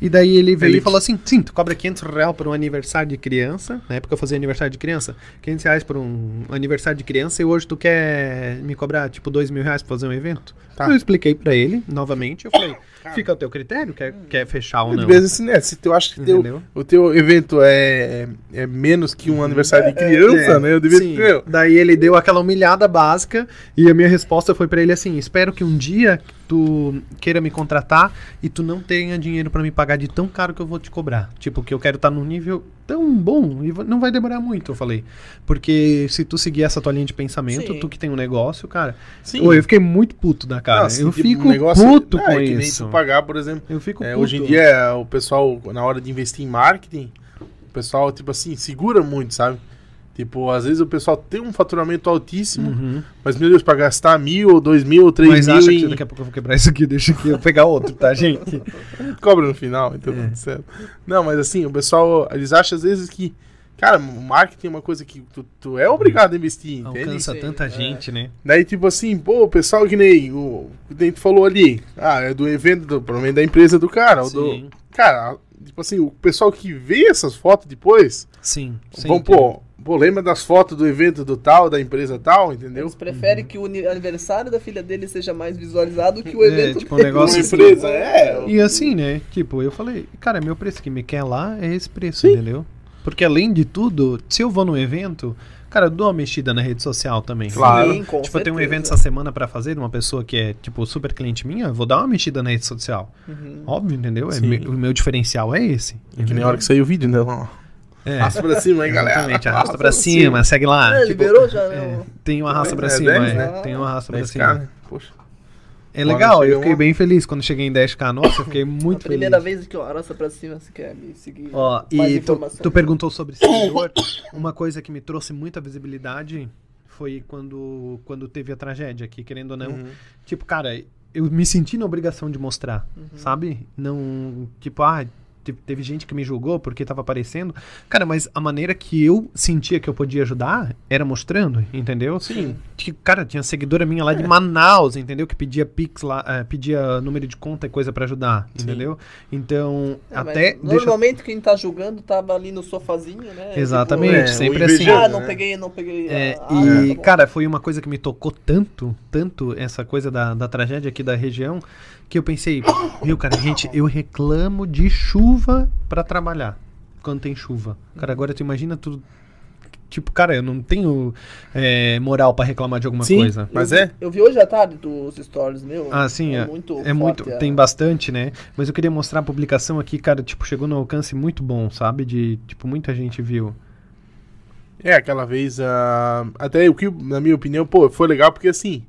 E daí ele veio Ele e falou assim: sim, tu cobra 500 reais por um aniversário de criança. Na época eu fazia aniversário de criança. 500 reais por um aniversário de criança. E hoje tu quer me cobrar, tipo, 2 mil reais pra fazer um evento? Tá. Eu expliquei pra ele, novamente. Eu falei: fica ao teu critério, quer, quer fechar ou de não. vez assim, né? Se tu acha que teu, o teu evento é, é menos que um aniversário de criança, É, né? Eu devia sim. meu, Daí ele deu aquela humilhada básica e a minha resposta foi pra ele assim: espero que um dia tu queira me contratar e tu não tenha dinheiro pra me pagar de tão caro que eu vou te cobrar. Tipo, que eu quero estar num nível tão bom e não vai demorar muito, eu falei. Porque se tu seguir essa tua linha de pensamento, Sim. tu que tem um negócio, cara. Sim. Ô, eu fiquei muito puto da cara. Não, assim, eu fico um negócio- puto Ah, com é que nem isso. tu pagar, por exemplo. Eu fico É, puto. hoje em dia, o pessoal, na hora de investir em marketing, o pessoal, tipo assim, segura muito, sabe? Tipo, às vezes o pessoal tem um faturamento altíssimo, Uhum. mas, meu Deus, pra gastar mil, ou dois mil, ou três Mas mil acha em... que daqui a pouco eu vou quebrar isso aqui, deixa aqui eu pegar outro, tá, gente? cobra no final, então É. tudo certo. Não, mas assim, o pessoal, eles acham às vezes que, cara, o marketing é uma coisa que tu, tu é obrigado a investir, entende? Alcança tanta é. gente, né? Daí, tipo assim, pô, o pessoal que nem o tu falou ali, ah, é do evento, do, provavelmente da empresa do cara, ou do... Sim. Cara, tipo assim, o pessoal que vê essas fotos depois, Sim. sim vão, pô, pô, lembra das fotos do evento do tal, da empresa tal, entendeu? Eles preferem que o aniversário da filha dele seja mais visualizado que o Uhum. É, evento tipo, um negócio Uma empresa, é. E assim, né? Tipo, eu falei, cara, meu preço que me quer lá é esse preço, Sim. entendeu? Porque além de tudo, se eu vou num evento, cara, eu dou uma mexida na rede social também. Claro. Sim, com Tipo, eu tenho um certeza. evento essa semana pra fazer de uma pessoa que é, tipo, super cliente minha, eu vou dar uma mexida na rede social. Uhum. Óbvio, entendeu? É o meu diferencial é esse. Que nem a hora que saiu o vídeo, né? É, Arrasta pra cima, hein, galera? exatamente, arrasta pra cima, segue lá. É, tipo, liberou já, é, né? tem um arrasta pra É, cima, 10, é, né? tem um arrasta pra 10K, cima. né? Poxa. É legal, eu fiquei uma- bem feliz quando cheguei em 10k. Nossa, eu fiquei muito A primeira feliz. vez que eu arrasta pra cima, você quer me seguir. Ó, e tu, tu perguntou sobre seguidor. Uma coisa que me trouxe muita visibilidade foi quando, quando teve a tragédia aqui, querendo ou não. Uhum. Tipo, cara, eu me senti na obrigação de mostrar, Uhum. sabe? Não, tipo, ah, te- teve gente que me julgou porque tava aparecendo. Cara, mas a maneira que eu sentia que eu podia ajudar era mostrando, entendeu? Sim. Que, cara, tinha seguidora minha lá de Manaus, entendeu? Que pedia Pix lá, eh, pedia número de conta e coisa pra ajudar, Sim. entendeu? Então, É, até. deixa- Normalmente quem tá julgando tava ali no sofazinho, né? Exatamente, É, sempre o assim. Tipo, ah, não né? peguei, não peguei. É, ah, e, tá cara, foi uma coisa que me tocou tanto, tanto essa coisa da, da tragédia aqui da região, que eu pensei, viu, cara, gente, eu reclamo de chuva pra trabalhar, quando tem chuva. Cara, agora tu imagina tudo. Tipo, cara, eu não tenho é, moral pra reclamar de alguma Sim. coisa. Mas eu, é? vi- Eu vi hoje à tarde dos stories meu. Ah, sim, é, muito. é muito, forte a- tem bastante, né? Mas eu queria mostrar a publicação aqui, cara, tipo, chegou no alcance muito bom, sabe? De, tipo, muita gente viu. É, aquela vez, ah, até o que, na minha opinião, pô, foi legal porque assim,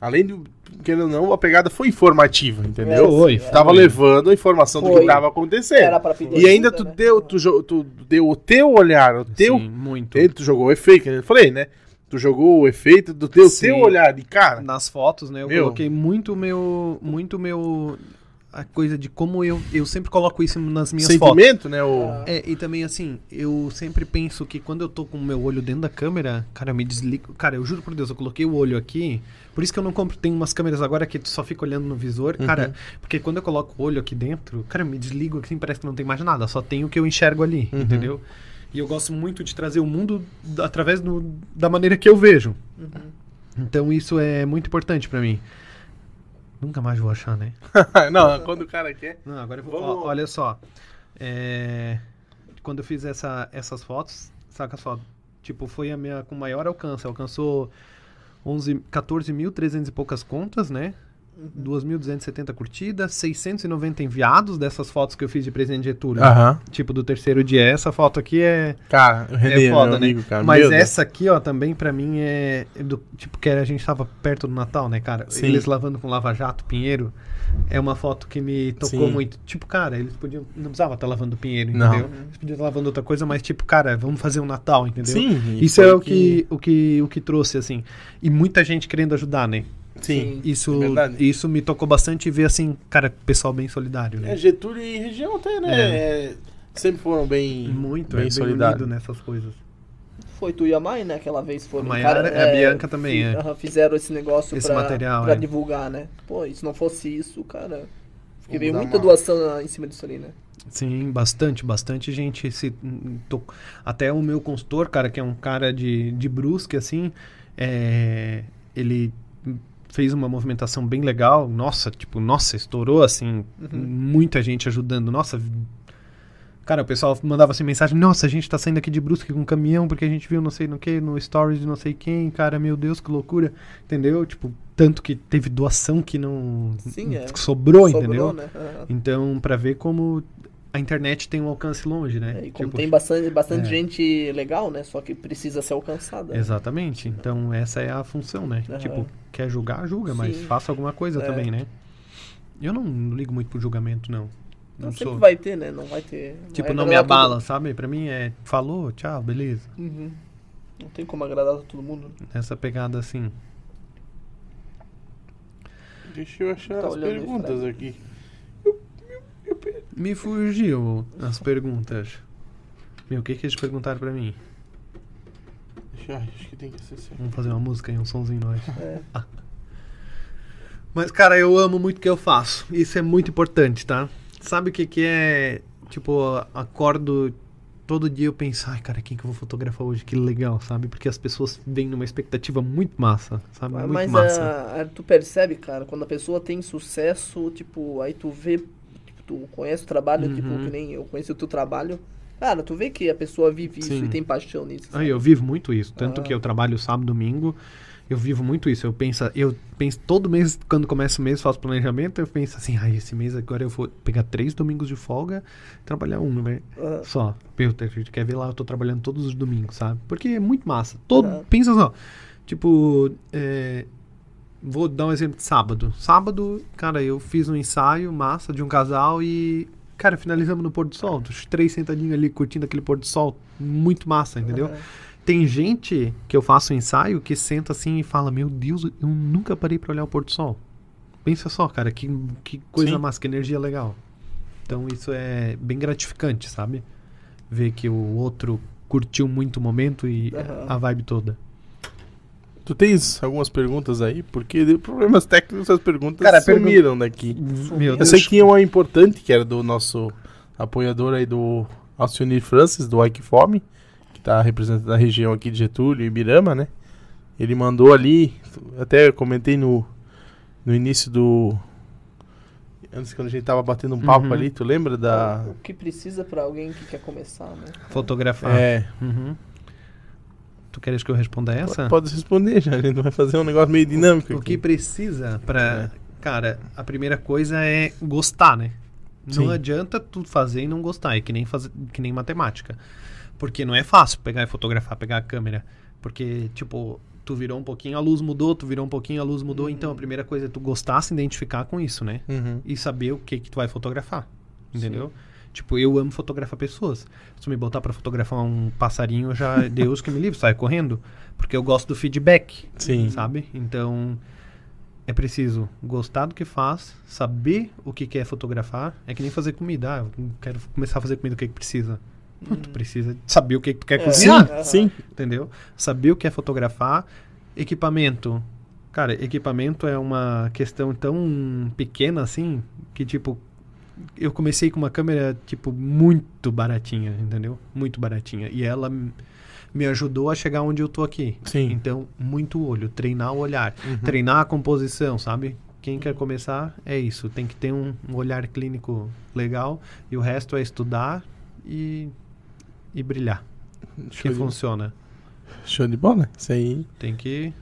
além de, querendo ou não, a pegada foi informativa, entendeu? Foi, Tava foi. levando a informação do Foi. que tava acontecendo. Era pra pedir E ainda ajuda, tu né? deu, tu, tu deu o teu olhar, o teu, Sim, muito. ele, tu jogou o efeito, eu falei, né? Tu jogou o efeito do teu, Sim. teu olhar, e cara, nas fotos, né? Eu Meu. coloquei muito meu. Muito meu. A coisa de como eu. Eu sempre coloco isso nas minhas fotos. sentimento, né? O. É, e também assim, eu sempre penso que quando eu tô com o meu olho dentro da câmera, cara, eu me desligo. Cara, eu juro por Deus, eu coloquei o olho aqui. Por isso que eu não compro. Tem umas câmeras agora que tu só fica olhando no visor. Uhum. Cara, porque quando eu coloco o olho aqui dentro, cara, eu me desligo assim, parece que não tem mais nada. Só tem o que eu enxergo ali, Uhum. entendeu? E eu gosto muito de trazer o mundo através do, da maneira que eu vejo. Uhum. Então isso é muito importante pra mim. Nunca mais vou achar, né? não, quando o cara quer. Não, agora eu vou. Vamos- ó, olha só. É, Quando eu fiz essa, essas fotos, saca só? Tipo, foi a minha com maior alcance. Alcançou 11, 14.300 e poucas contas, né? Uhum. 2.270 curtidas, 690 enviados dessas fotos que eu fiz de presente de Getúlio. Aham. Tipo, do terceiro dia. Essa foto aqui é, Cara, Renê, é foda, né? amigo, cara. Mas meu Deus. essa aqui, ó, também pra mim é do tipo que a gente tava perto do Natal, né, cara? Sim. Eles lavando com Lava Jato, Pinheiro, é uma foto que me tocou Sim. muito. Tipo, cara, eles podiam não precisava estar lavando Pinheiro, Não. entendeu? Eles podiam estar lavando outra coisa, mas tipo, cara, vamos fazer um Natal, entendeu? Sim, Isso é o que, o que o que trouxe assim. E muita gente querendo ajudar, né? Sim. Isso É isso me tocou bastante ver assim, cara, pessoal bem solidário, né? É, Getúlio e região até, né? é, sempre foram bem, Muito, bem é bem unido nessas coisas. Foi tu e a mãe, né? Aquela vez foram. A Maiara, cara, a Bianca também, é. Fizeram esse negócio Esse pra, material, pra é. divulgar, né? Pô, e se não fosse isso, cara. Porque veio muita uma- doação em cima disso ali, né? Sim, bastante, bastante gente se to- até o meu consultor, cara, que é um cara de, de Brusque, assim, é, ele fez uma movimentação bem legal, nossa, tipo, nossa, estourou, assim, Uhum. muita gente ajudando, nossa, cara, o pessoal mandava assim mensagem, nossa, a gente tá saindo aqui de Brusque com um caminhão porque a gente viu não sei no que, no stories de não sei quem, cara, meu Deus, que loucura, entendeu? Tipo, tanto que teve doação que não Sim, é. sobrou, Sobrou, entendeu? né? Aham. Então, pra ver como a internet tem um alcance longe, né? É, e como Tipo, tem bastante, bastante é. gente legal, né? Só que precisa ser alcançada. né? Exatamente. Então, essa é a função, né? Aham. Tipo, quer julgar, julga, mas Sim. faça alguma coisa É. também, né? Eu não, ligo muito pro julgamento, não. Não Não, sempre sou. vai ter, né? Não vai ter. Tipo, vai não me abala, sabe? Pra mim é falou, tchau, beleza. Uhum. Não tem como agradar todo mundo. Essa pegada assim. Deixa eu achar Tá as perguntas aqui. Me fugiu as perguntas. Meu, o que que eles perguntaram pra mim? Deixa, acho que tem que ser certo. Vamos fazer uma música aí, um somzinho nós. É. Mas, cara, eu amo muito o que eu faço. Isso é muito importante, tá? Sabe o que que é? Tipo, acordo todo dia eu penso, ai, cara, quem que eu vou fotografar hoje? Que legal, sabe? Porque as pessoas vêm numa expectativa muito massa, sabe? Mas, muito mas massa. a- a- tu percebe, cara, quando a pessoa tem sucesso, tipo, aí tu vê, tu conhece o trabalho, tipo, Uhum. que nem eu conheci o teu trabalho. Cara, tu vê que a pessoa vive isso Sim. e tem paixão nisso. Sabe? eu vivo muito isso. Tanto Ah. que eu trabalho sábado, domingo. Eu vivo muito isso. Eu penso, eu penso todo mês, quando começa o mês, faço planejamento, eu penso assim, ai, esse mês agora eu vou pegar três domingos de folga trabalhar um, né? Ah, Só. Gente quer ver lá, eu tô trabalhando todos os domingos, sabe? Porque é muito massa. Todo, Aham. Pensa só. Tipo, é, vou dar um exemplo de sábado. Sábado, cara, eu fiz um ensaio massa de um casal e, cara, finalizamos no pôr do sol. Os três sentadinhos ali curtindo aquele pôr do sol. Muito massa, entendeu? Tem gente que eu faço um ensaio que senta assim e fala: Meu Deus, eu nunca parei pra olhar o pôr do sol. Pensa só, cara, que, que coisa Sim. massa, que energia legal. Então isso é bem gratificante, sabe? Ver que o outro curtiu muito o momento e Aham. a vibe toda. Tu tens algumas perguntas aí? Porque deu problemas técnicos, as perguntas Cara, pergun- sumiram daqui. Meu Eu sei que tinha uma importante, que era do nosso apoiador aí do Alcionir Francis, do Ike Fome, que tá representando a região aqui de Getúlio e Birama, né? Ele mandou ali, até eu comentei no, no início do. Antes quando a gente tava batendo um papo Uhum. ali, tu lembra da. O que precisa pra alguém que quer começar, né? Fotografar. É, Uhum. Tu queres que eu responda essa? pode responder já, a gente vai fazer um negócio meio dinâmico. O aqui. que precisa pra. É. Cara, a primeira coisa é gostar, né? Não Sim. adianta tu fazer e não gostar. É que nem, fazer, que nem matemática. Porque não é fácil pegar e fotografar, pegar a câmera. Porque, tipo, tu virou um pouquinho, a luz mudou, tu virou um pouquinho, a luz mudou. Então a primeira coisa é tu gostar, se identificar com isso, né? Uhum. E saber o que que tu vai fotografar. Entendeu? Tipo, eu amo fotografar pessoas. Se me botar pra fotografar um passarinho, já Deus que me livre, sai correndo. Porque eu gosto do feedback Sim. sabe? Então é preciso gostar do que faz, saber o que quer fotografar. É que nem fazer comida. Ah, eu quero começar a fazer comida, o que, que precisa? Pô, Tu precisa saber o que, que tu quer É. cozinhar, Aham. Sim, entendeu? Saber o que é fotografar. Equipamento. Cara, equipamento é uma questão tão pequena assim que, tipo, eu comecei com uma câmera, tipo, muito baratinha, entendeu? Muito baratinha. E ela me ajudou a chegar onde eu tô aqui. sim. Então, muito olho, treinar o olhar, Uhum. treinar a composição, sabe? Quem quer começar é isso, tem que ter um, um olhar clínico legal e o resto é estudar e, e brilhar, Show que de, funciona. show de bola. Isso aí. Tem que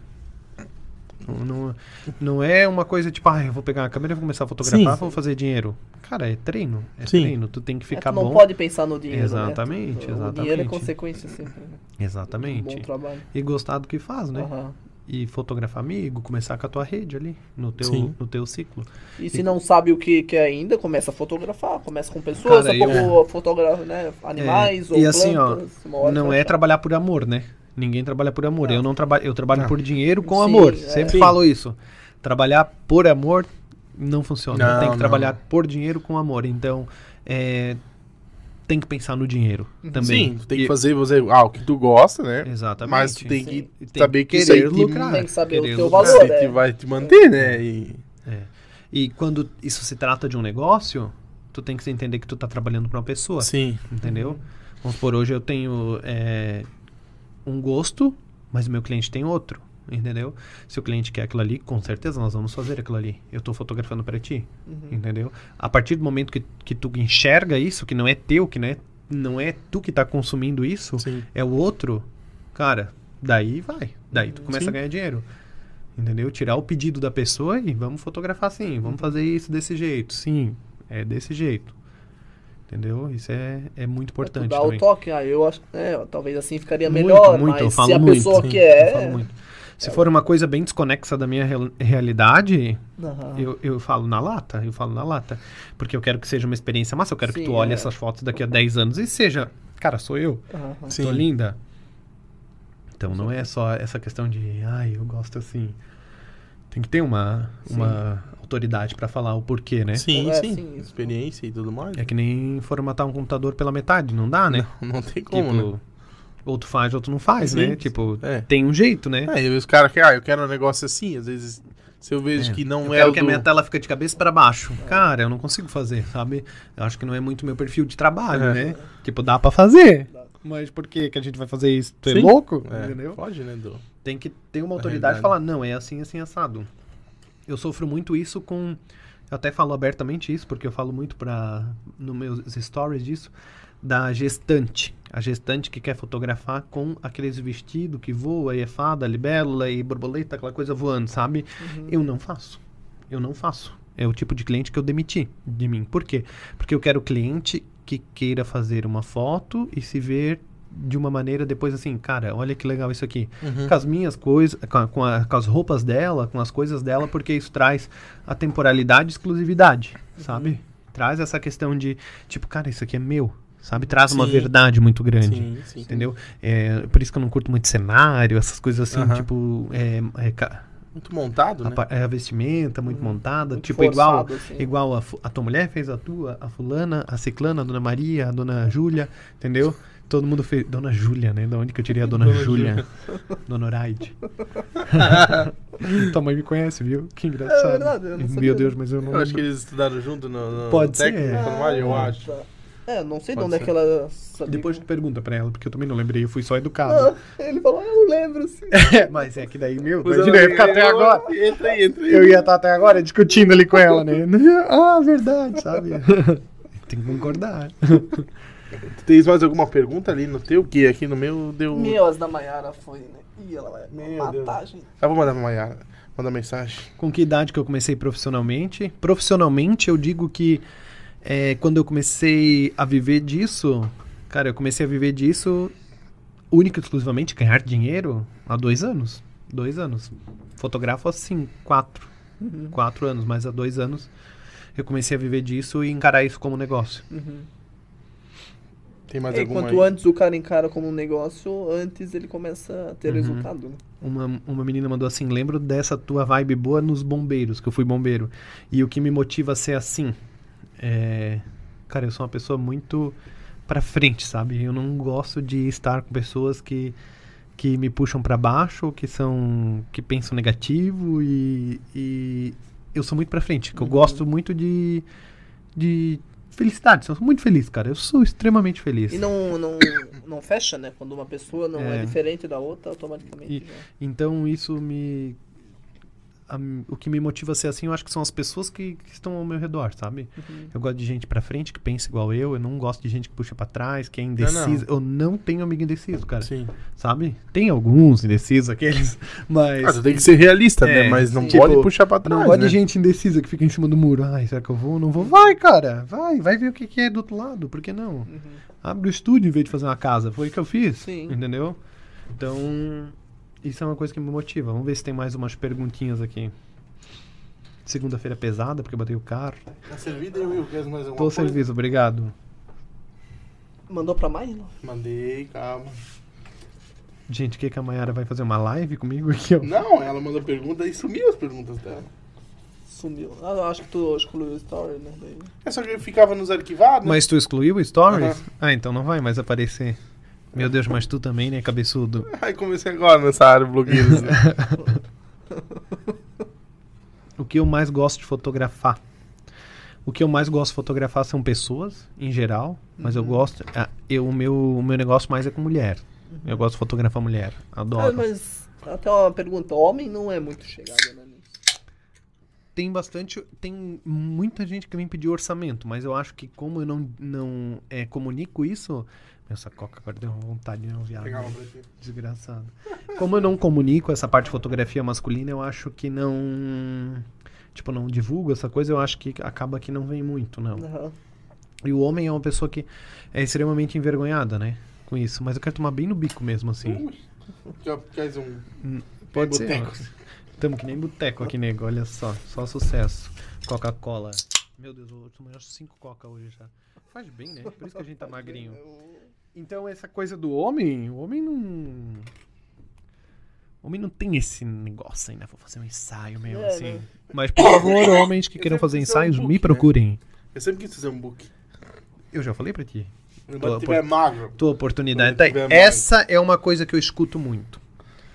não, não, não é uma coisa tipo, ah, eu vou pegar a câmera e vou começar a fotografar, Sim. vou fazer dinheiro. Cara, é treino, é Sim. treino, tu tem que É, ficar tu não bom. pode pensar no dinheiro. Exatamente, né? Tu- O dinheiro é exatamente. consequência sempre. Né? Um Exatamente. bom trabalho. E gostar do que faz, né? Aham. E fotografar amigo, começar com a tua rede ali, no teu, no teu ciclo. E se não sabe o que quer ainda, começa a fotografar. Começa com pessoas, Cara, a pouco fotografa né, animais É, ou e assim, ó, plantas. uma hora não é achar. trabalhar por amor, né? Ninguém trabalha por amor. Não. Eu não trabalho, eu trabalho Não. por dinheiro com Sim, amor. é. Sempre Sim. falo isso. Trabalhar por amor não funciona. Não, tem que não. trabalhar por dinheiro com amor. Então, é, tem que pensar no dinheiro também. Sim, tem que E- fazer você, ah, o que tu gosta, né? Exatamente. Mas tu tem Sim. que tem saber que que isso aí querer lucrar. Tem que saber o querer teu lucrar. valor, é. te vai te manter, né? E, É. E quando isso se trata de um negócio, tu tem que entender que tu tá trabalhando para uma pessoa. sim. Entendeu? Vamos por hoje eu tenho é, um gosto, mas o meu cliente tem outro. Entendeu? Se o cliente quer aquilo ali, com certeza nós vamos fazer aquilo ali. Eu tô fotografando para ti. Uhum. Entendeu? A partir do momento que, que tu enxerga isso, que não é teu, que não é, não é tu que tá consumindo isso, Sim. é o outro, cara, daí vai. Daí tu começa Sim. a ganhar dinheiro. Entendeu? Tirar o pedido da pessoa e vamos fotografar assim, vamos fazer isso desse jeito. Sim, é desse jeito. Entendeu? Isso é, é muito Tu importante dá também. o toque, ah, eu acho, é, talvez assim ficaria Muito, melhor, muito, eu mas falo se a muito, pessoa sim, quer, Eu falo muito. Se for uma coisa bem desconexa da minha real- realidade, eu, eu falo na lata, eu falo na lata. Porque eu quero que seja uma experiência massa, eu quero que Sim, tu olhe é. essas fotos daqui a 10 anos e seja, cara, sou eu. Aham. Sim. Tô linda. Então não é só essa questão de, ai, eu gosto assim. Tem que ter uma, uma autoridade pra falar o porquê, né? Sim, É, sim. sim. Experiência e tudo mais. É que nem formatar um computador pela metade, não dá, né? Não, não tem como, tipo, né? ou tu faz ou tu não faz, Sim, né? Tipo, é. tem um jeito, né? É, e os caras querem, ah, eu quero um negócio assim, às vezes, se eu vejo É. que não eu é quero o que a minha tela fica de cabeça pra baixo. Cara, eu não consigo fazer, sabe? Eu acho que não é muito meu perfil de trabalho, É. né? Tipo, dá pra fazer. Mas por que que a gente vai fazer isso? Tu é louco? É, Entendeu? Pode, né, do... Tem que ter uma Da autoridade e falar, não, é assim, assim, assado. Eu sofro muito isso com... Eu até falo abertamente isso, porque eu falo muito para nos meus stories disso, da gestante. A gestante que quer fotografar com aqueles vestidos que voa e é fada, libélula e borboleta, aquela coisa voando, sabe? Eu não faço. Eu não faço. É o tipo de cliente que eu demiti de mim. Por quê? Porque eu quero cliente que queira fazer uma foto e se ver de uma maneira depois assim, cara, olha que legal isso aqui. Uhum. Com as minhas coisas, com, a- com, a- com as roupas dela, com as coisas dela, porque isso traz a temporalidade e exclusividade, sabe? Traz essa questão de, tipo, cara, isso aqui é meu, sabe? Traz uma Sim. verdade muito grande. Sim, sim. Entendeu? É, por isso que eu não curto muito cenário, essas coisas assim, Aham. tipo, é, é Muito montado, A, né? é, a vestimenta muito montada, Muito tipo igual, forçado, assim. igual a, a tua mulher fez a tua, a fulana, a ciclana, a dona Maria, a dona Júlia, entendeu? Todo mundo fez. Dona Júlia, né? Da onde que eu tirei a dona, Dona Júlia? Dona Oraide. Tua mãe me conhece, viu? Que engraçado. É verdade, eu não Meu sabia. Deus, mas eu não Eu acho que eles estudaram junto no, no Pode ser. técnico enfermagem, eu Ah, acho. tá. É, não sei de onde é ser. que ela sabia. Depois tu pergunta pra ela, porque eu também não lembrei, eu fui só educado. Ah, ele falou, eu lembro, sim. mas é que daí, meu, imagina, eu ia ficar até agora. Entra aí, entra aí. Eu ia estar até agora discutindo ali com ela, né? Ah, verdade, sabe? Tem que concordar. Tu tens mais alguma pergunta ali no teu? Que aqui no meu deu. Meu, as da Maiara foi, né? Ih, ela vai Meu matar, Deus. gente. Eu vou mandar pra Maiara. Mandar mensagem. Com que idade que eu comecei profissionalmente? Profissionalmente, eu digo que é, quando eu comecei a viver disso, cara, eu comecei a viver disso única e exclusivamente ganhar dinheiro há dois anos. Dois anos. Fotografo assim, quatro. Uhum. Quatro anos, mas há dois anos eu comecei a viver disso e encarar isso como negócio. Uhum. Tem mais É, alguma Enquanto aí? antes o cara encara como um negócio, antes ele começa a ter Uhum. resultado, né? Uma, uma menina mandou assim: lembro dessa tua vibe boa nos bombeiros, que eu fui bombeiro. E o que me motiva a ser assim. É. Cara, eu sou uma pessoa muito pra frente, sabe? Eu não gosto de estar com pessoas que, que me puxam pra baixo, que são. que pensam negativo e. e eu sou muito pra frente. que Eu Uhum. gosto muito de. de felicidade. Eu sou muito feliz, cara. Eu sou extremamente feliz. E não, não, não fecha, né? Quando uma pessoa não é, É. diferente da outra, automaticamente E-. Então isso me. A- o que me motiva a ser assim, eu acho que são as pessoas que, que estão ao meu redor, sabe? Uhum. Eu gosto de gente pra frente que pensa igual eu, eu não gosto de gente que puxa pra trás, que é não. indecisa. Eu não tenho amigo indeciso, cara. Sim. Sabe? Tem alguns indecisos, aqueles, mas. Ah, tem que ser realista, É, né? Mas não sim. pode Tipo, puxar pra trás. Não gosto né? de gente indecisa que fica em cima do muro. Ai, será que eu vou? Não vou? Vai, cara. Vai, vai ver o que, que é do outro lado. Por que não? Uhum. Abre o estúdio em vez de fazer uma casa. Foi o que eu fiz. Sim. Entendeu? Então, isso é uma coisa que me motiva. Vamos ver se tem mais umas perguntinhas aqui. Segunda-feira pesada, porque eu botei o carro. Tá servido eu, eu quero mais alguma Tô coisa? serviço, obrigado. Mandou pra mais? Não? Mandei, calma. Gente, o que, que a Mayara vai fazer? Uma live comigo aqui, ó? Não, ela mandou pergunta e sumiu as perguntas dela. Sumiu. Ah, eu acho que tu excluiu o story, né? Daí... É só que ficava nos arquivados. Mas tu excluiu o Stories? Aham. Ah, então não vai mais aparecer. Meu Deus, mas tu também, né, cabeçudo? Aí comecei agora nessa área blogueiros. né? O que eu mais gosto de fotografar? O que eu mais gosto de fotografar são pessoas, em geral, mas eu Uhum. gosto. ah, eu, o, meu, o meu negócio mais é com mulher. Eu gosto de fotografar mulher. Ah, Adoro. mas até uma pergunta. Homem não é muito chegado, né? nisso. Tem bastante. Tem muita gente que vem pedir orçamento, mas eu acho que como eu não, não é, comunico isso. Essa coca agora deu vontade de não ti. Desgraçado. Como eu não comunico essa parte de fotografia masculina, eu acho que não. Tipo, não divulgo essa coisa, eu acho que acaba que não vem muito, não. Aham. E o homem é uma pessoa que é extremamente envergonhada, né? Com isso. Mas eu quero tomar bem no bico mesmo, assim. Quer, queres um Pode ser. boteco? Tamo que nem boteco aqui, nego. Olha só. Só sucesso. Coca-Cola. Meu Deus, eu tomei acho cinco Coca hoje já. Faz bem, né? Por isso que a gente tá magrinho. Então, essa coisa do homem, o homem não. O homem não tem esse negócio ainda. Vou fazer um ensaio meio É, assim. né? Mas, por favor, homens que queiram fazer ser um ensaios, book, me né? procurem. Eu sempre quis fazer um book. Eu já falei pra ti. Tô- tiver magro. Tua oportunidade. Tá. Essa é uma coisa que eu escuto muito.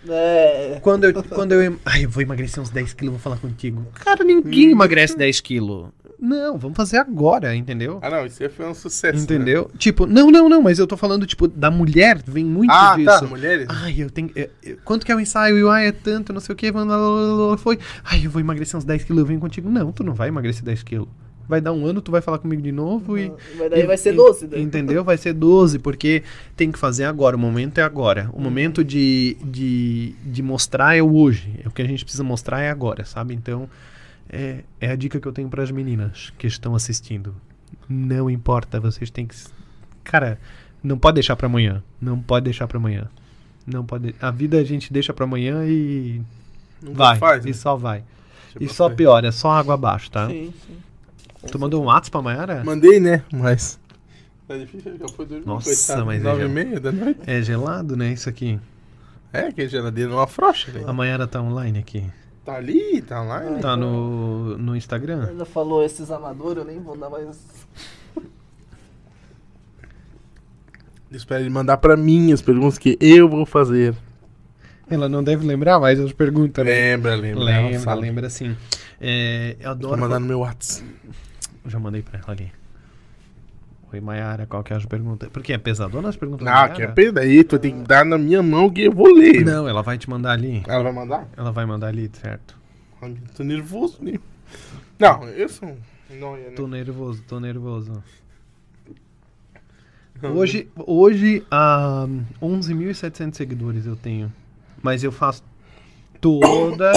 É. Quando eu, quando eu. Ai, eu vou emagrecer uns 10 quilos, vou falar contigo. Cara, ninguém emagrece 10 quilos. Não, vamos fazer agora, entendeu? Ah, não, isso aí foi um sucesso. Entendeu? Tipo, não, não, não, mas eu tô falando, tipo, da mulher, vem muito Né? Ah, disso. tá, mulheres. Ai, eu tenho. eu- eu- quanto que é o ensaio? E, ai, é tanto, não sei o que. Foi. Ai, eu vou emagrecer uns 10 quilos, eu venho contigo. Não, tu não vai emagrecer 10 quilos. Vai dar um ano, tu vai falar comigo de novo e. Mas daí e- vai ser e- 12, daí. Entendeu? Vai ser 12, porque tem que fazer agora. O momento é agora. O momento de, de, de mostrar é o hoje. É o que a gente precisa mostrar é agora, sabe? Então, é, é a dica que eu tenho para as meninas que estão assistindo. Não importa, vocês têm que. Cara, não pode deixar para amanhã. Não pode deixar para amanhã. Não pode. A vida a gente deixa para amanhã e Nunca vai. faz, né? E só vai. Deixa E só frente. piora, é só água abaixo, tá? Sim, sim. Tu mandou um WhatsApp pra Mayara? Mandei, né? Mas. Tá difícil, já foi dormir. Nossa, coitado. mas é Nove já- e meia da noite. É gelado, né? Isso aqui. É, que a geladeira não afrouxa, velho. A Mayara tá online aqui. Tá ali, tá lá. Tá no, no Instagram? Ainda falou esses amadores, eu nem vou dar mais. Espera ele mandar pra mim as perguntas que eu vou fazer. Ela não deve lembrar mais as perguntas, né? Lembra, lembra. ela Lembra, lembra sim. É, eu Vou adoro. mandar no meu WhatsApp. Já mandei pra ela ali. Oi, Mayara, qual que é as perguntas? Porque é pesadona as perguntas da Ah, que é perda aí, tu tem que dar na minha mão que eu vou ler. Não, ela vai te mandar ali. Ela vai mandar? Ela vai mandar ali, certo? Ai, Tô nervoso, né? Não, eu sou. Não, eu Tô não. nervoso, tô nervoso. Hoje, hoje há 11.700 seguidores eu tenho. Mas eu faço toda.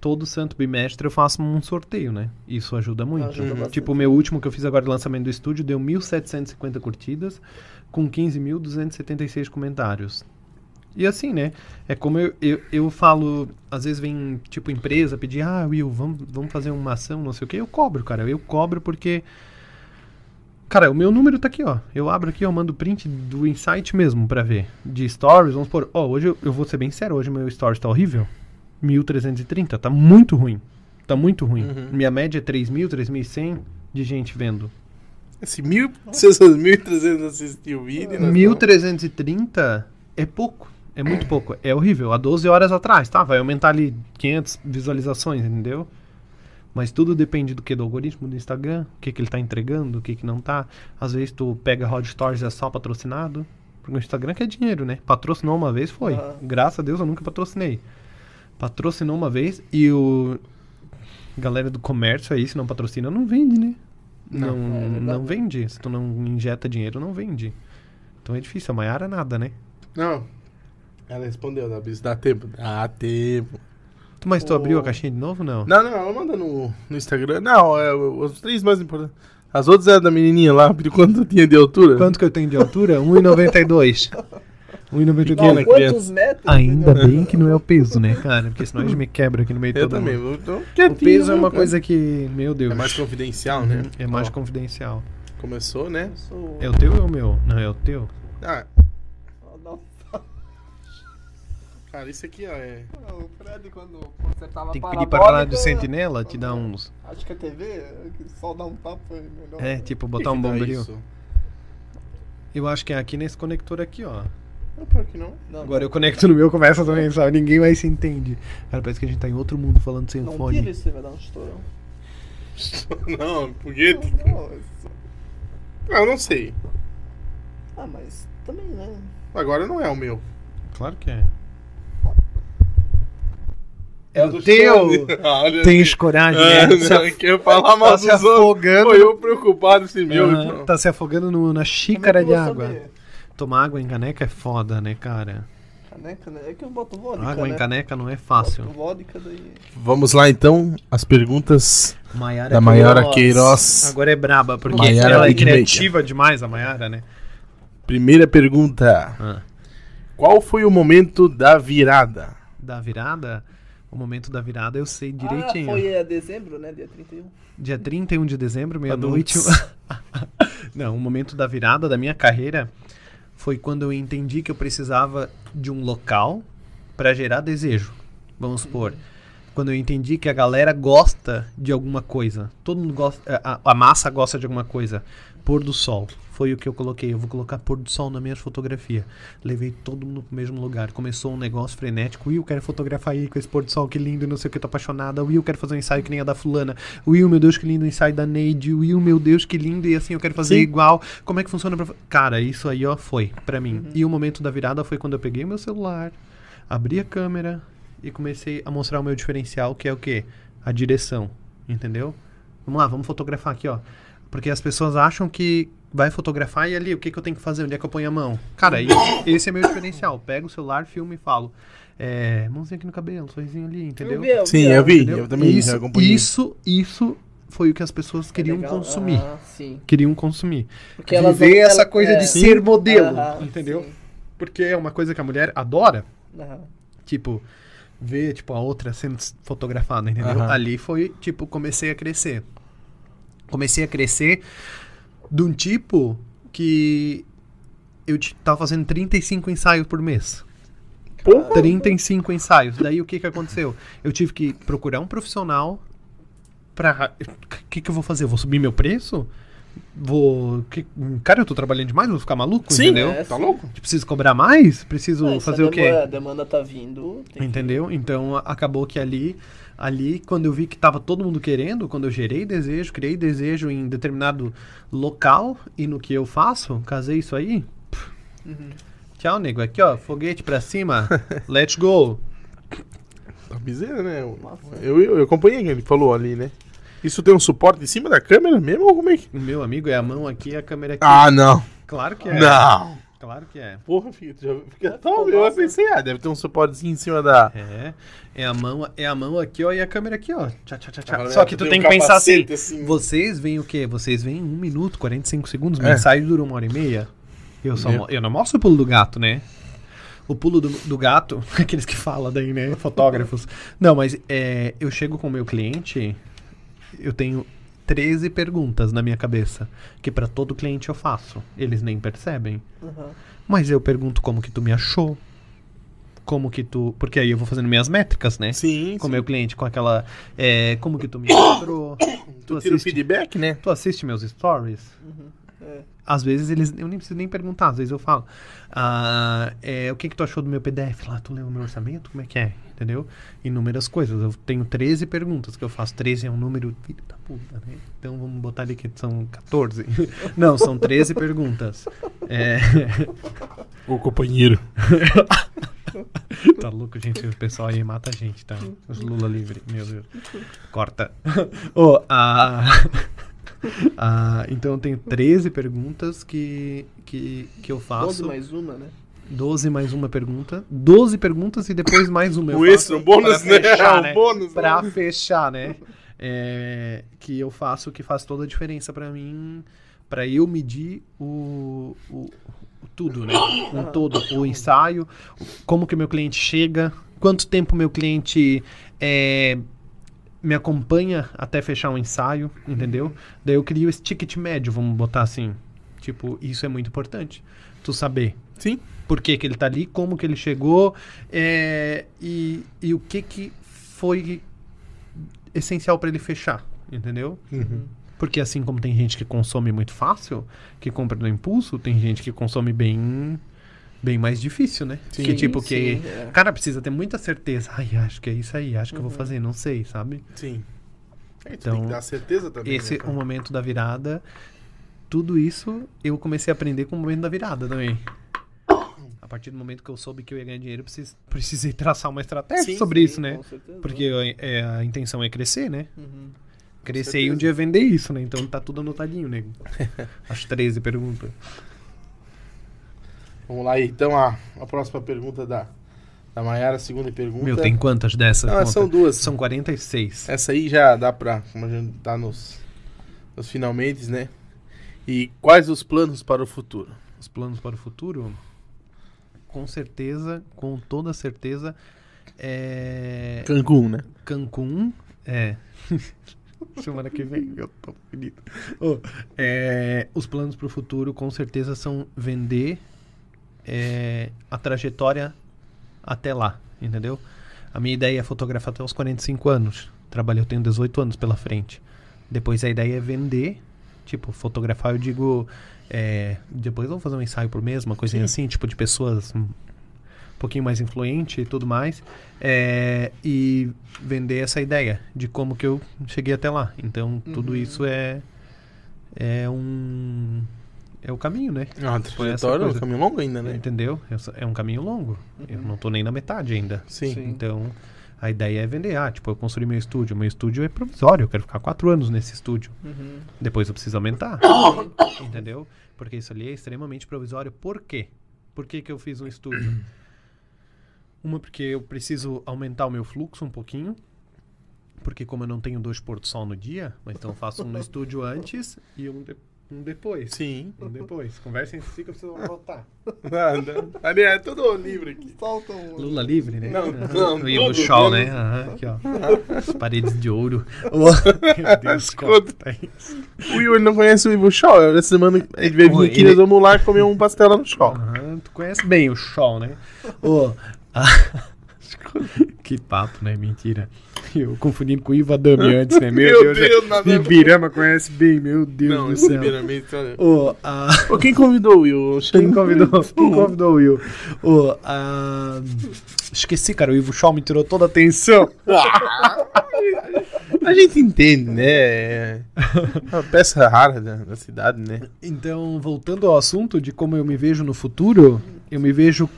Todo santo bimestre eu faço um sorteio, né? Isso ajuda muito. Ajuda bastante. Tipo, o meu último que eu fiz agora de lançamento do estúdio deu 1.750 curtidas com 15.276 comentários. E assim, né? É como eu, eu, eu falo, às vezes vem, tipo, empresa pedir, ah, Will, vamos, vamos fazer uma ação, não sei o quê. Eu cobro, cara. Eu cobro porque. Cara, o meu número tá aqui, ó. Eu abro aqui, eu mando print do insight mesmo pra ver. De stories, vamos supor. Ó, hoje eu, eu vou ser bem sério, hoje meu stories tá horrível. 1330, tá muito ruim. Tá muito ruim. Uhum. Minha média é 3.000, 3.100 de gente vendo. Esse mil, essas 1.300 assistiu o vídeo. nós 1330 é pouco. É muito pouco. É horrível. Há 12 horas atrás, tá? Vai aumentar ali 500 visualizações, entendeu? Mas tudo depende do que? Do algoritmo do Instagram, o que, que ele tá entregando, o que, que não tá. Às vezes tu pega Hot Stories e é só patrocinado. Porque o Instagram quer dinheiro, né? Patrocinou uma vez, foi. Aham. Graças a Deus eu nunca patrocinei. Patrocinou uma vez e o. Galera do comércio aí, se não patrocina, não vende, né? Não. Não, É não vende. Se tu não injeta dinheiro, não vende. Então é difícil. A Maiara nada, né? Não. Ela respondeu, dá, dá tempo. Dá tempo. Tu, mas tu O- abriu a caixinha de novo, não? Não, não, ela manda no, no Instagram. Não, é, os três mais importantes. As outras é da menininha lá, pediu quanto tinha de altura. Quanto que eu tenho de altura? 1,92. 1,92. Pequena Não, criança. quantos metros? Ainda bem que não é o peso, né, cara? Porque senão a gente me quebra aqui no meio Eu todo também. mundo. eu tô O peso é uma né, coisa que, meu Deus. É mais confidencial, né? É mais Ó, confidencial. Começou, né? É o teu ou é o meu? Não, é o teu. Ah, cara, isso aqui, ó, é. O Fred, quando consertava Tem que pedir pra rádio parabólica, sentinela te dar uns. Acho que a TV, que só dá um papo é melhor. É, tipo, botar um que dá bombril. Eu acho que é aqui nesse conector aqui, ó. Não, pior que não. Não, Agora eu conecto no meu, começa também, sabe? Ninguém mais se entende. Cara, parece que a gente tá em outro mundo falando sem não fone. tira isso, você vai dar um estourão. não, foguete. Não, não, Ah, eu não sei. Ah, mas também, né? Agora não é o meu. Claro que é. É Eu o teu! Tens coragem, Ah, né? Se não, af- quer falar tá mal se dos outros. afogando. Pô, eu preocupado esse meu. Então. Tá se afogando no- na xícara é de que eu vou água. saber? Tomar água em caneca é foda, né, cara? Caneca, né? É que eu boto vodka, água né? em caneca não é fácil. Boto vodka, daí... Vamos lá então, as perguntas Maiara da Maiara Queiroz. Agora é braba, porque Maiara ela é Big criativa demais, a Maiara, né? Primeira pergunta: Ah. Qual foi o momento da virada? Da virada, o momento da virada eu sei Ah, direitinho. foi é, dezembro, né? Dia 31. Dia 31 de dezembro, meia-noite. Não, o momento da virada da minha carreira foi quando eu entendi que eu precisava de um local para gerar desejo. Vamos supor. Quando eu entendi que a galera gosta de alguma coisa. Todo mundo gosta. A, a massa gosta de alguma coisa. Pôr do sol. Foi o que eu coloquei. Eu vou colocar pôr do sol na minha fotografia. Levei todo mundo pro mesmo lugar. Começou um negócio frenético. Will, quero fotografar aí com esse pôr do sol, que lindo, não sei o que, tô apaixonada. Will, quero fazer um ensaio que nem a da fulana. Will, meu Deus, que lindo o ensaio da Neide. Will, meu Deus, que lindo. E assim, eu quero fazer Sim. igual. Como é que funciona pra... Cara, isso aí, ó, foi pra mim. E o momento da virada foi quando eu peguei o meu celular, abri a câmera e comecei a mostrar o meu diferencial, que é o quê? A direção, entendeu? Vamos lá, vamos fotografar aqui, ó. Porque as pessoas acham que vai fotografar e ali, o que, que eu tenho que fazer? Onde é que eu ponho a mão? Cara, esse, esse é meu diferencial. Pego o celular, filmo e falo. É, mãozinha aqui no cabelo, sorrisinho ali, entendeu? Eu vi, eu Sim, eu vi, Entendeu? eu também isso, acompanhei. isso, isso foi o que as pessoas É queriam legal. consumir. Ah, sim. Queriam consumir. Porque elas Viver essa ela- coisa é. de ser modelo, entendeu? sim. Porque é uma coisa que a mulher adora. Tipo, ver tipo, a outra sendo fotografada, entendeu? Ali foi, tipo, comecei a crescer. Comecei a crescer de um tipo que eu tava fazendo 35 ensaios por mês. Porra. 35 ensaios. Daí o que que aconteceu? Eu tive que procurar um profissional pra. O que que eu vou fazer? Eu vou subir meu preço? Vou. que- Cara, eu tô trabalhando demais, vou ficar maluco, Sim, entendeu? É, Tá sim. louco? Preciso cobrar mais? Preciso se fazer o quê? A demanda tá vindo. tem que- Entendeu? Então acabou que ali, ali, quando eu vi que tava todo mundo querendo, quando eu gerei desejo, criei desejo em determinado local e no que eu faço, casei isso aí. Uhum. Tchau, nego. Aqui, ó, foguete pra cima. Let's go. Tá bizarro, né? Eu, eu, eu acompanhei o que ele falou ali, né? Isso tem um suporte em cima da câmera mesmo ou como é que. O meu amigo é a mão aqui e a câmera aqui. Ah, não. Claro que é. Não. Claro que é. Porra, fica, já, fica Ficou tão, Eu massa. pensei, ah, deve ter um suportezinho em cima da. É. É a mão, é a mão aqui, ó, e a câmera aqui, ó. Tchá, tchá, tchá, tchá. Só que tu tem que pensar assim. assim. Vocês veem o quê? Vocês veem 1 minuto, 45 segundos, É. ensaio dura uma hora e meia. Eu, só, Meu. eu não mostro o pulo do gato, né? O pulo do, do gato, aqueles que falam daí, né? Fotógrafos. Não, mas é, eu chego com o meu cliente, eu tenho 13 perguntas na minha cabeça, que pra todo cliente eu faço. Eles nem percebem. Uhum. Mas eu pergunto como que tu me achou. Como que tu. Porque aí eu vou fazendo minhas métricas, né? Sim, Com o sim. meu cliente, com aquela. é, como que tu me mostrou? Tu tu tira o assiste- feedback, né? Tu assiste meus stories? É. Às vezes eles. Eu nem preciso nem perguntar, às vezes eu falo. ah, é, o que, que tu achou do meu PDF lá? Tu leu o meu orçamento? Como é que é? Entendeu? Inúmeras coisas. Eu tenho 13 perguntas que eu faço. 13 é um número. Filho da puta, né? Então vamos botar ali que são 14. Não, são 13 perguntas. É. O companheiro. Tá louco, gente. O pessoal aí mata a gente, tá? Os Lula livre, meu Deus. Corta. Ô, a. a- então eu tenho 13 perguntas que, que, que eu faço. 12 mais uma, né? 12 mais uma pergunta. 12 perguntas e depois mais uma. faço extra, o bônus, pra né? fechar, né? bônus, Pra né? fechar, né? É, que eu faço que faz toda a diferença pra mim, pra eu medir o, o, o tudo, né? Um todo, o ensaio, como que meu cliente chega, quanto tempo meu cliente é, me acompanha até fechar um ensaio, entendeu? Daí eu crio esse ticket médio, vamos botar assim. Tipo, isso é muito importante. Tu saber Sim. por que, que ele tá ali, como que ele chegou é, e, e o que que foi essencial para ele fechar, entendeu? Uhum. Porque assim como tem gente que consome muito fácil, que compra no impulso, tem gente que consome bem bem mais difícil, né? Sim. que tipo que Sim, é. cara precisa ter muita certeza. Ai, acho que é isso aí, acho que eu vou fazer, não sei, sabe? Sim. Tu Então, tem que dar certeza também. Esse né, é o momento da virada. Tudo isso eu comecei a aprender com o momento da virada também. A partir do momento que eu soube que eu ia ganhar dinheiro, precis- precisei traçar uma estratégia Sim, sobre isso, né? com certeza. Porque eu- é, a intenção é crescer, né? Uhum. Crescer e um dia vender isso, né? Então tá tudo anotadinho, nego. As 13 perguntas. Vamos lá, então, a, a próxima pergunta da, da Mayara, a segunda pergunta. Meu, tem quantas dessas? São duas. São 46. Essa aí já dá pra. Como a gente tá nos, nos finalmente, né? E quais os planos para o futuro? Os planos para o futuro? Com certeza, com toda certeza, é... Cancún, né? Cancún, é. Semana que vem, eu tô feliz. Ô, é, os planos para o futuro, com certeza, são vender é, a trajetória até lá, entendeu? A minha ideia é fotografar até os 45 anos. Trabalho, eu tenho 18 anos pela frente. Depois a ideia é vender, tipo, fotografar, eu digo. é, depois eu vou fazer um ensaio por mês, uma coisinha assim, tipo, de pessoas um pouquinho mais influente e tudo mais. é, e vender essa ideia de como que eu cheguei até lá. Então, tudo Uhum. isso é. É um. É o caminho, né? É Foi essa trajetória, um coisa. caminho longo ainda, né? Entendeu? É um caminho longo. Eu não tô nem na metade ainda. Sim. Sim. Então, a ideia é vender. Ah, tipo, eu construí meu estúdio. Meu estúdio é provisório. Eu quero ficar quatro anos nesse estúdio. Uhum. Depois eu preciso aumentar. entendeu? Porque isso ali é extremamente provisório. Por quê? Por que, que eu fiz um estúdio? Uma, porque eu preciso aumentar o meu fluxo um pouquinho. Porque como eu não tenho dois pôr do sol no dia, mas então eu faço um no estúdio antes e um, de- um depois. Sim. Um depois. Conversem entre si que eu preciso voltar. Ah, não. Ali é tudo livre aqui. Solta um. Lula livre, né? Não, Aham. não, E o menos- né? Aham, aqui, ó. As paredes de ouro. Oh, meu Deus, isso. O Will ele não conhece o Ivo Shaw. Essa semana a gente veio vir aqui, ele- nós vamos lá comer um pastel lá no Shaw. Aham, tu conhece bem o Shaw, né? Ô, que papo, né? Mentira. Eu confundindo com o Ivo Adami antes, né? Meu, Meu Deus, Deus, ver. Ibirama conhece bem, meu Deus Não, do céu. primeiramente, olha. Ô, a... Ô, quem convidou o Will? Quem convidou, quem convidou o Will? Ô, a... Esqueci, cara. O Ivo Shaw me tirou toda a atenção. A gente entende, né? É uma peça rara da, da cidade, né? Então, voltando ao assunto de como eu me vejo no futuro, eu me vejo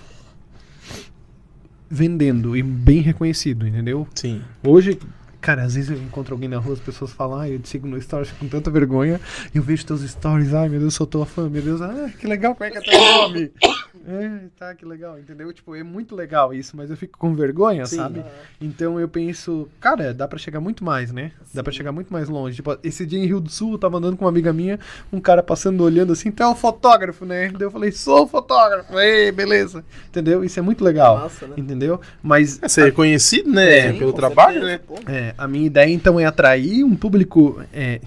vendendo e bem reconhecido, entendeu? Sim. Hoje, cara, às vezes eu encontro alguém na rua, as pessoas falam, ah, eu te sigo no stories com tanta vergonha, e eu vejo teus stories, ai meu Deus, sou tua fã, meu Deus, ah, que legal, como é que é teu nome? É, tá, que legal, entendeu? Tipo, é muito legal isso, mas eu fico com vergonha, Sim. sabe? Então eu penso, cara, dá pra chegar muito mais, né? Dá pra chegar muito mais longe. Tipo, esse dia em Rio do Sul, eu tava andando com uma amiga minha, um cara passando olhando assim, tu é um fotógrafo, né? Daí eu falei, sou fotógrafo, ei, beleza. Entendeu? Isso é muito legal. Massa, né? Entendeu? Mas É ser reconhecido, né? Sim, Pelo trabalho, certeza, né? pô. é, a minha ideia então é atrair um público é,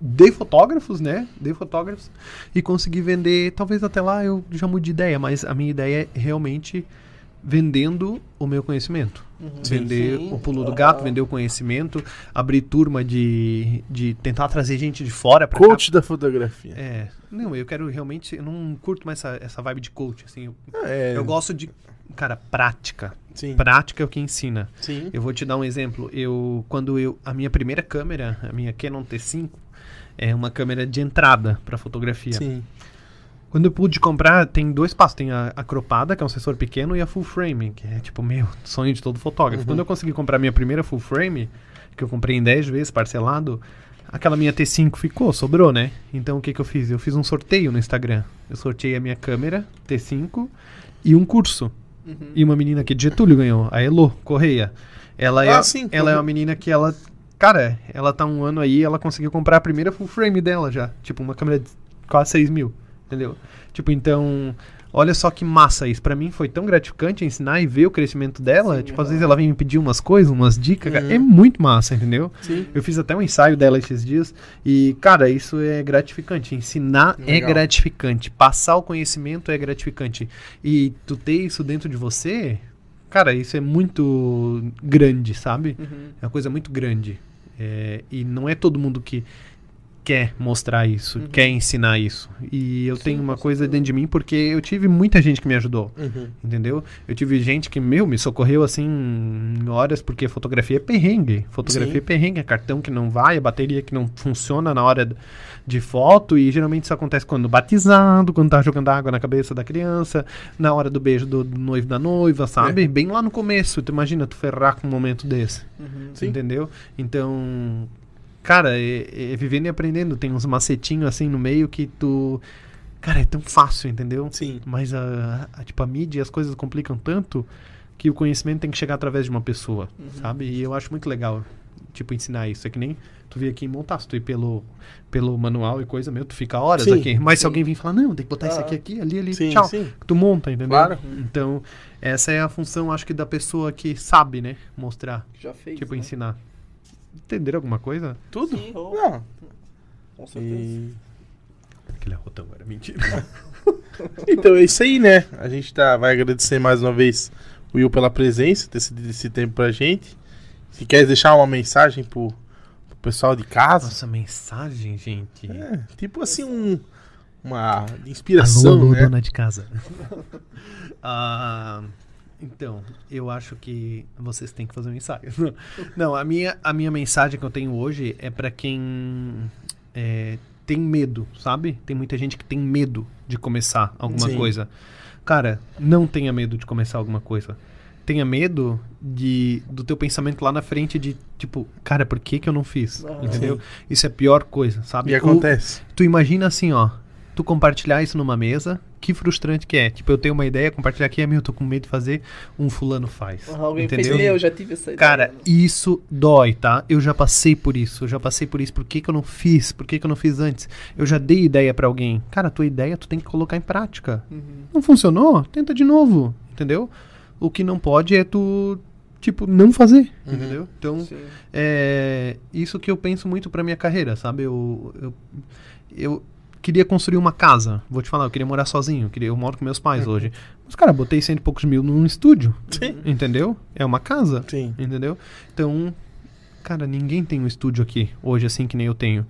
de fotógrafos, né? De fotógrafos e conseguir vender. Talvez até lá eu já mude de ideia, mas a minha ideia é realmente vendendo o meu conhecimento. Vender Sim. o pulo do Ah. gato, vender o conhecimento, abrir turma de, de tentar trazer gente de fora pra Coach da fotografia. cá. É, não, eu quero realmente, eu não curto mais essa, essa vibe de coach, assim. Eu, É, eu gosto de, cara, prática. Sim. Prática é o que ensina. Sim. Eu vou te dar um exemplo. Eu, quando eu, a minha primeira câmera, a minha Canon T5, é uma câmera de entrada para fotografia. Sim. Quando eu pude comprar, tem dois passos. Tem a, a cropada, que é um sensor pequeno, e a full frame, que é tipo, meu, sonho de todo fotógrafo. Uhum. Quando eu consegui comprar minha primeira full frame, que eu comprei em 10 vezes, parcelado, aquela minha T5 ficou, sobrou, né? Então o que, que eu fiz? Eu fiz um sorteio no Instagram. Eu sorteei a minha câmera T5 e um curso. Uhum. E uma menina aqui de Getúlio ganhou, a Elo Correia. Ela, é, Ah, sim. ela é uma menina que ela. Cara, ela tá um ano aí, ela conseguiu comprar a primeira full frame dela já. Tipo, uma câmera de quase 6 mil. Entendeu? Tipo, então. Olha só que massa isso. Pra mim foi tão gratificante ensinar e ver o crescimento dela. Sim, tipo, às aham. vezes ela vem me pedir umas coisas, umas dicas. cara. Uhum. É muito massa, entendeu? Sim. Eu fiz até um ensaio dela esses dias e, cara, isso é gratificante. Ensinar é Legal. gratificante. Passar o conhecimento é gratificante. E tu ter isso dentro de você, cara, isso é muito grande, sabe? Uhum. É uma coisa muito grande. É, e não é todo mundo que quer mostrar isso, Uhum. quer ensinar isso. E eu Sim, tenho uma coisa dentro de mim porque eu tive muita gente que me ajudou. Uhum. Entendeu? Eu tive gente que, meu, me socorreu assim em horas, porque fotografia é perrengue. Fotografia Sim. é perrengue, é cartão que não vai, a bateria que não funciona na hora d- de foto, e geralmente isso acontece quando batizado, quando tá jogando água na cabeça da criança, na hora do beijo do, do noivo da noiva, sabe? Bem lá no começo. Tu imagina tu ferrar com um momento desse. Uhum. Sim. Entendeu? Então, cara, é, é vivendo e aprendendo. Tem uns macetinhos assim no meio que tu. Cara, é tão fácil, entendeu? Sim. Mas a, a- tipo, a mídia e as coisas complicam tanto que o conhecimento tem que chegar através de uma pessoa, sabe? E eu acho muito legal, tipo, ensinar isso. É que nem tu vir aqui e montar, se tu ir pelo, pelo manual e coisa, meu, tu fica horas Sim, aqui. Mas se sim. alguém vir falar, não, tem que botar isso Ah. aqui, aqui, ali, ali, Sim, tchau. sim. Tu monta, entendeu? Claro. Então, essa é a função, acho que, da pessoa que sabe, né? Mostrar, Já fez. tipo, né? ensinar. Entenderam alguma coisa? Tudo? Sim, Não. com certeza. E... Aquele arrotão era mentira. Então é isso aí, né? A gente tá, vai agradecer mais uma vez o Will pela presença, ter cedido esse tempo pra gente. Se quer deixar uma mensagem pro, pro pessoal de casa, Nossa, mensagem, gente. é, tipo assim, um, uma inspiração, alô, alô, né? dona de casa. Ah, então, eu acho que vocês têm que fazer um ensaio. Não, a minha, a minha mensagem que eu tenho hoje é pra quem é, tem medo, sabe? Tem muita gente que tem medo de começar alguma Sim. coisa. Cara, não tenha medo de começar alguma coisa. Tenha medo de do teu pensamento lá na frente de tipo, cara, por que que eu não fiz? Ah, Entendeu? Isso é a pior coisa, sabe? E O- acontece. tu imagina assim, ó, tu compartilhar isso numa mesa, que frustrante que é. Tipo, eu tenho uma ideia, compartilhar aqui, é meu, eu tô com medo de fazer, um fulano faz. Ah, Alguém entendeu? fez, meu, já tive essa ideia. Cara, né? isso dói, tá? Eu já passei por isso, eu já passei por isso. Por que, que eu não fiz? Por que, que eu não fiz antes? Eu já dei ideia pra alguém. Cara, a tua ideia tu tem que colocar em prática. Uhum. Não funcionou? Tenta de novo, entendeu? O que não pode é tu, tipo, não fazer, Uhum. entendeu? Então, Sim. é isso que eu penso muito pra minha carreira, sabe? Eu, eu, eu queria construir uma casa. Vou te falar, eu queria morar sozinho. Eu, queria, eu moro com meus pais hoje. Mas, cara, botei cento e poucos mil num estúdio. Sim. Entendeu? É uma casa. Sim. Entendeu? Então, cara, ninguém tem um estúdio aqui hoje assim que nem eu tenho.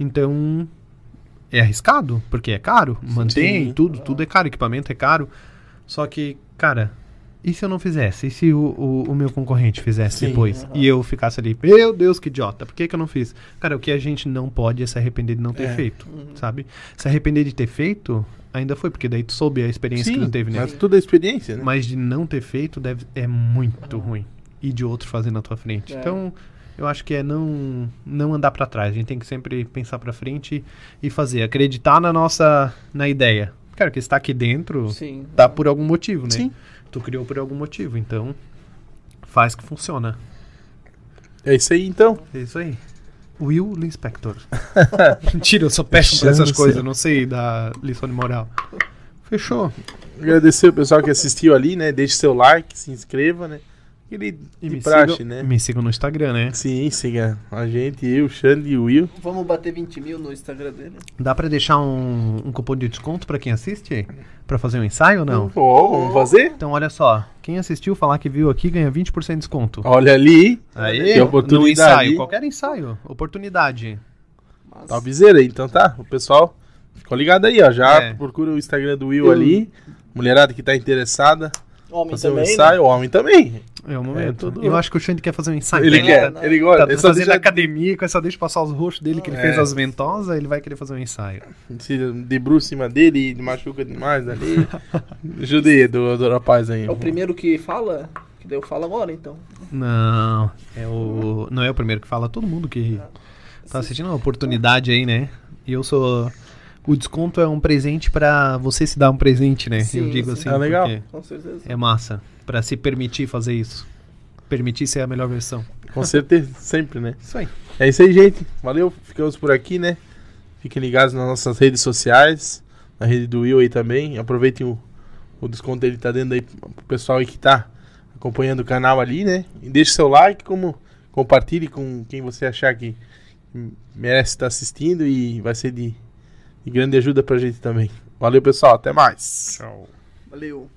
Então, é arriscado, porque é caro. Mantém tudo, tudo é caro, equipamento é caro. Só que, cara, e se eu não fizesse? E se o, o, o meu concorrente fizesse Sim. depois? E eu ficasse ali, meu Deus, que idiota, por que, que eu não fiz? Cara, o que a gente não pode é se arrepender de não ter É. feito, sabe? Se arrepender de ter feito, ainda foi, porque daí tu soube a experiência que Sim, tu teve, né? mas tudo é experiência, né? Mas de não ter feito deve, é muito ruim. E de outro fazer na tua frente. É. Então, eu acho que é não, não andar pra trás. A gente tem que sempre pensar pra frente e fazer. Acreditar na nossa na ideia. Cara, que está aqui dentro, Sim. tá por algum motivo, né? Sim. Tu criou por algum motivo. Então, faz que funciona. É isso aí, então. É isso aí. Will Inspector. Mentira, eu sou péssimo pra essas coisas. Não sei da lição de moral. Fechou. Agradecer o pessoal que assistiu ali, né? Deixe seu like, se inscreva, né? Aquele E de me, praxe, sigam, né? me sigam no Instagram, né? Sim, siga a gente, eu, Xande e o Will. Vamos bater 20 mil no Instagram dele. Dá pra deixar um, um cupom de desconto pra quem assiste? Pra fazer um ensaio ou não? Ó, vamos fazer? Então olha só, quem assistiu falar que viu aqui ganha 20% de desconto. Olha ali, Aí, que oportunidade. no ensaio, qualquer ensaio, oportunidade. Mas... tá viseira aí, então tá. O pessoal ficou ligado aí, ó. Já É. procura o Instagram do Will ali. Mulherada que tá interessada, Homem fazer um também, ensaio, né? o homem também. É o momento. tudo- Eu acho que o Xande quer fazer um ensaio. Ele né? quer, não. ele gosta. Tá ele só fazendo deixa academia, com essa deixa passar os roxos dele que ele É. fez as ventosas, ele vai querer fazer um ensaio. se debruça em cima dele e machuca demais ali. Aí, do, do rapaz aí. É o primeiro que fala? Que daí eu falo agora, então. Não, é o não é o primeiro que fala, todo mundo que tá assistindo uma oportunidade aí, né? E eu sou o desconto é um presente pra você se dar um presente, né? Sim, eu digo sim. assim, Ah, legal. Com certeza. é massa Pra se permitir fazer isso. Permitir ser a melhor versão. Com certeza, sempre, né? Isso aí. É isso aí, gente. Valeu, ficamos por aqui, né? Fiquem ligados nas nossas redes sociais, na rede do Will aí também. Aproveitem o, o desconto dele tá dando aí pro pessoal aí que tá acompanhando o canal ali, né? E deixe seu like, como compartilhe com quem você achar que merece estar assistindo e vai ser de, de grande ajuda pra gente também. Valeu, pessoal. Até mais. Tchau. Valeu.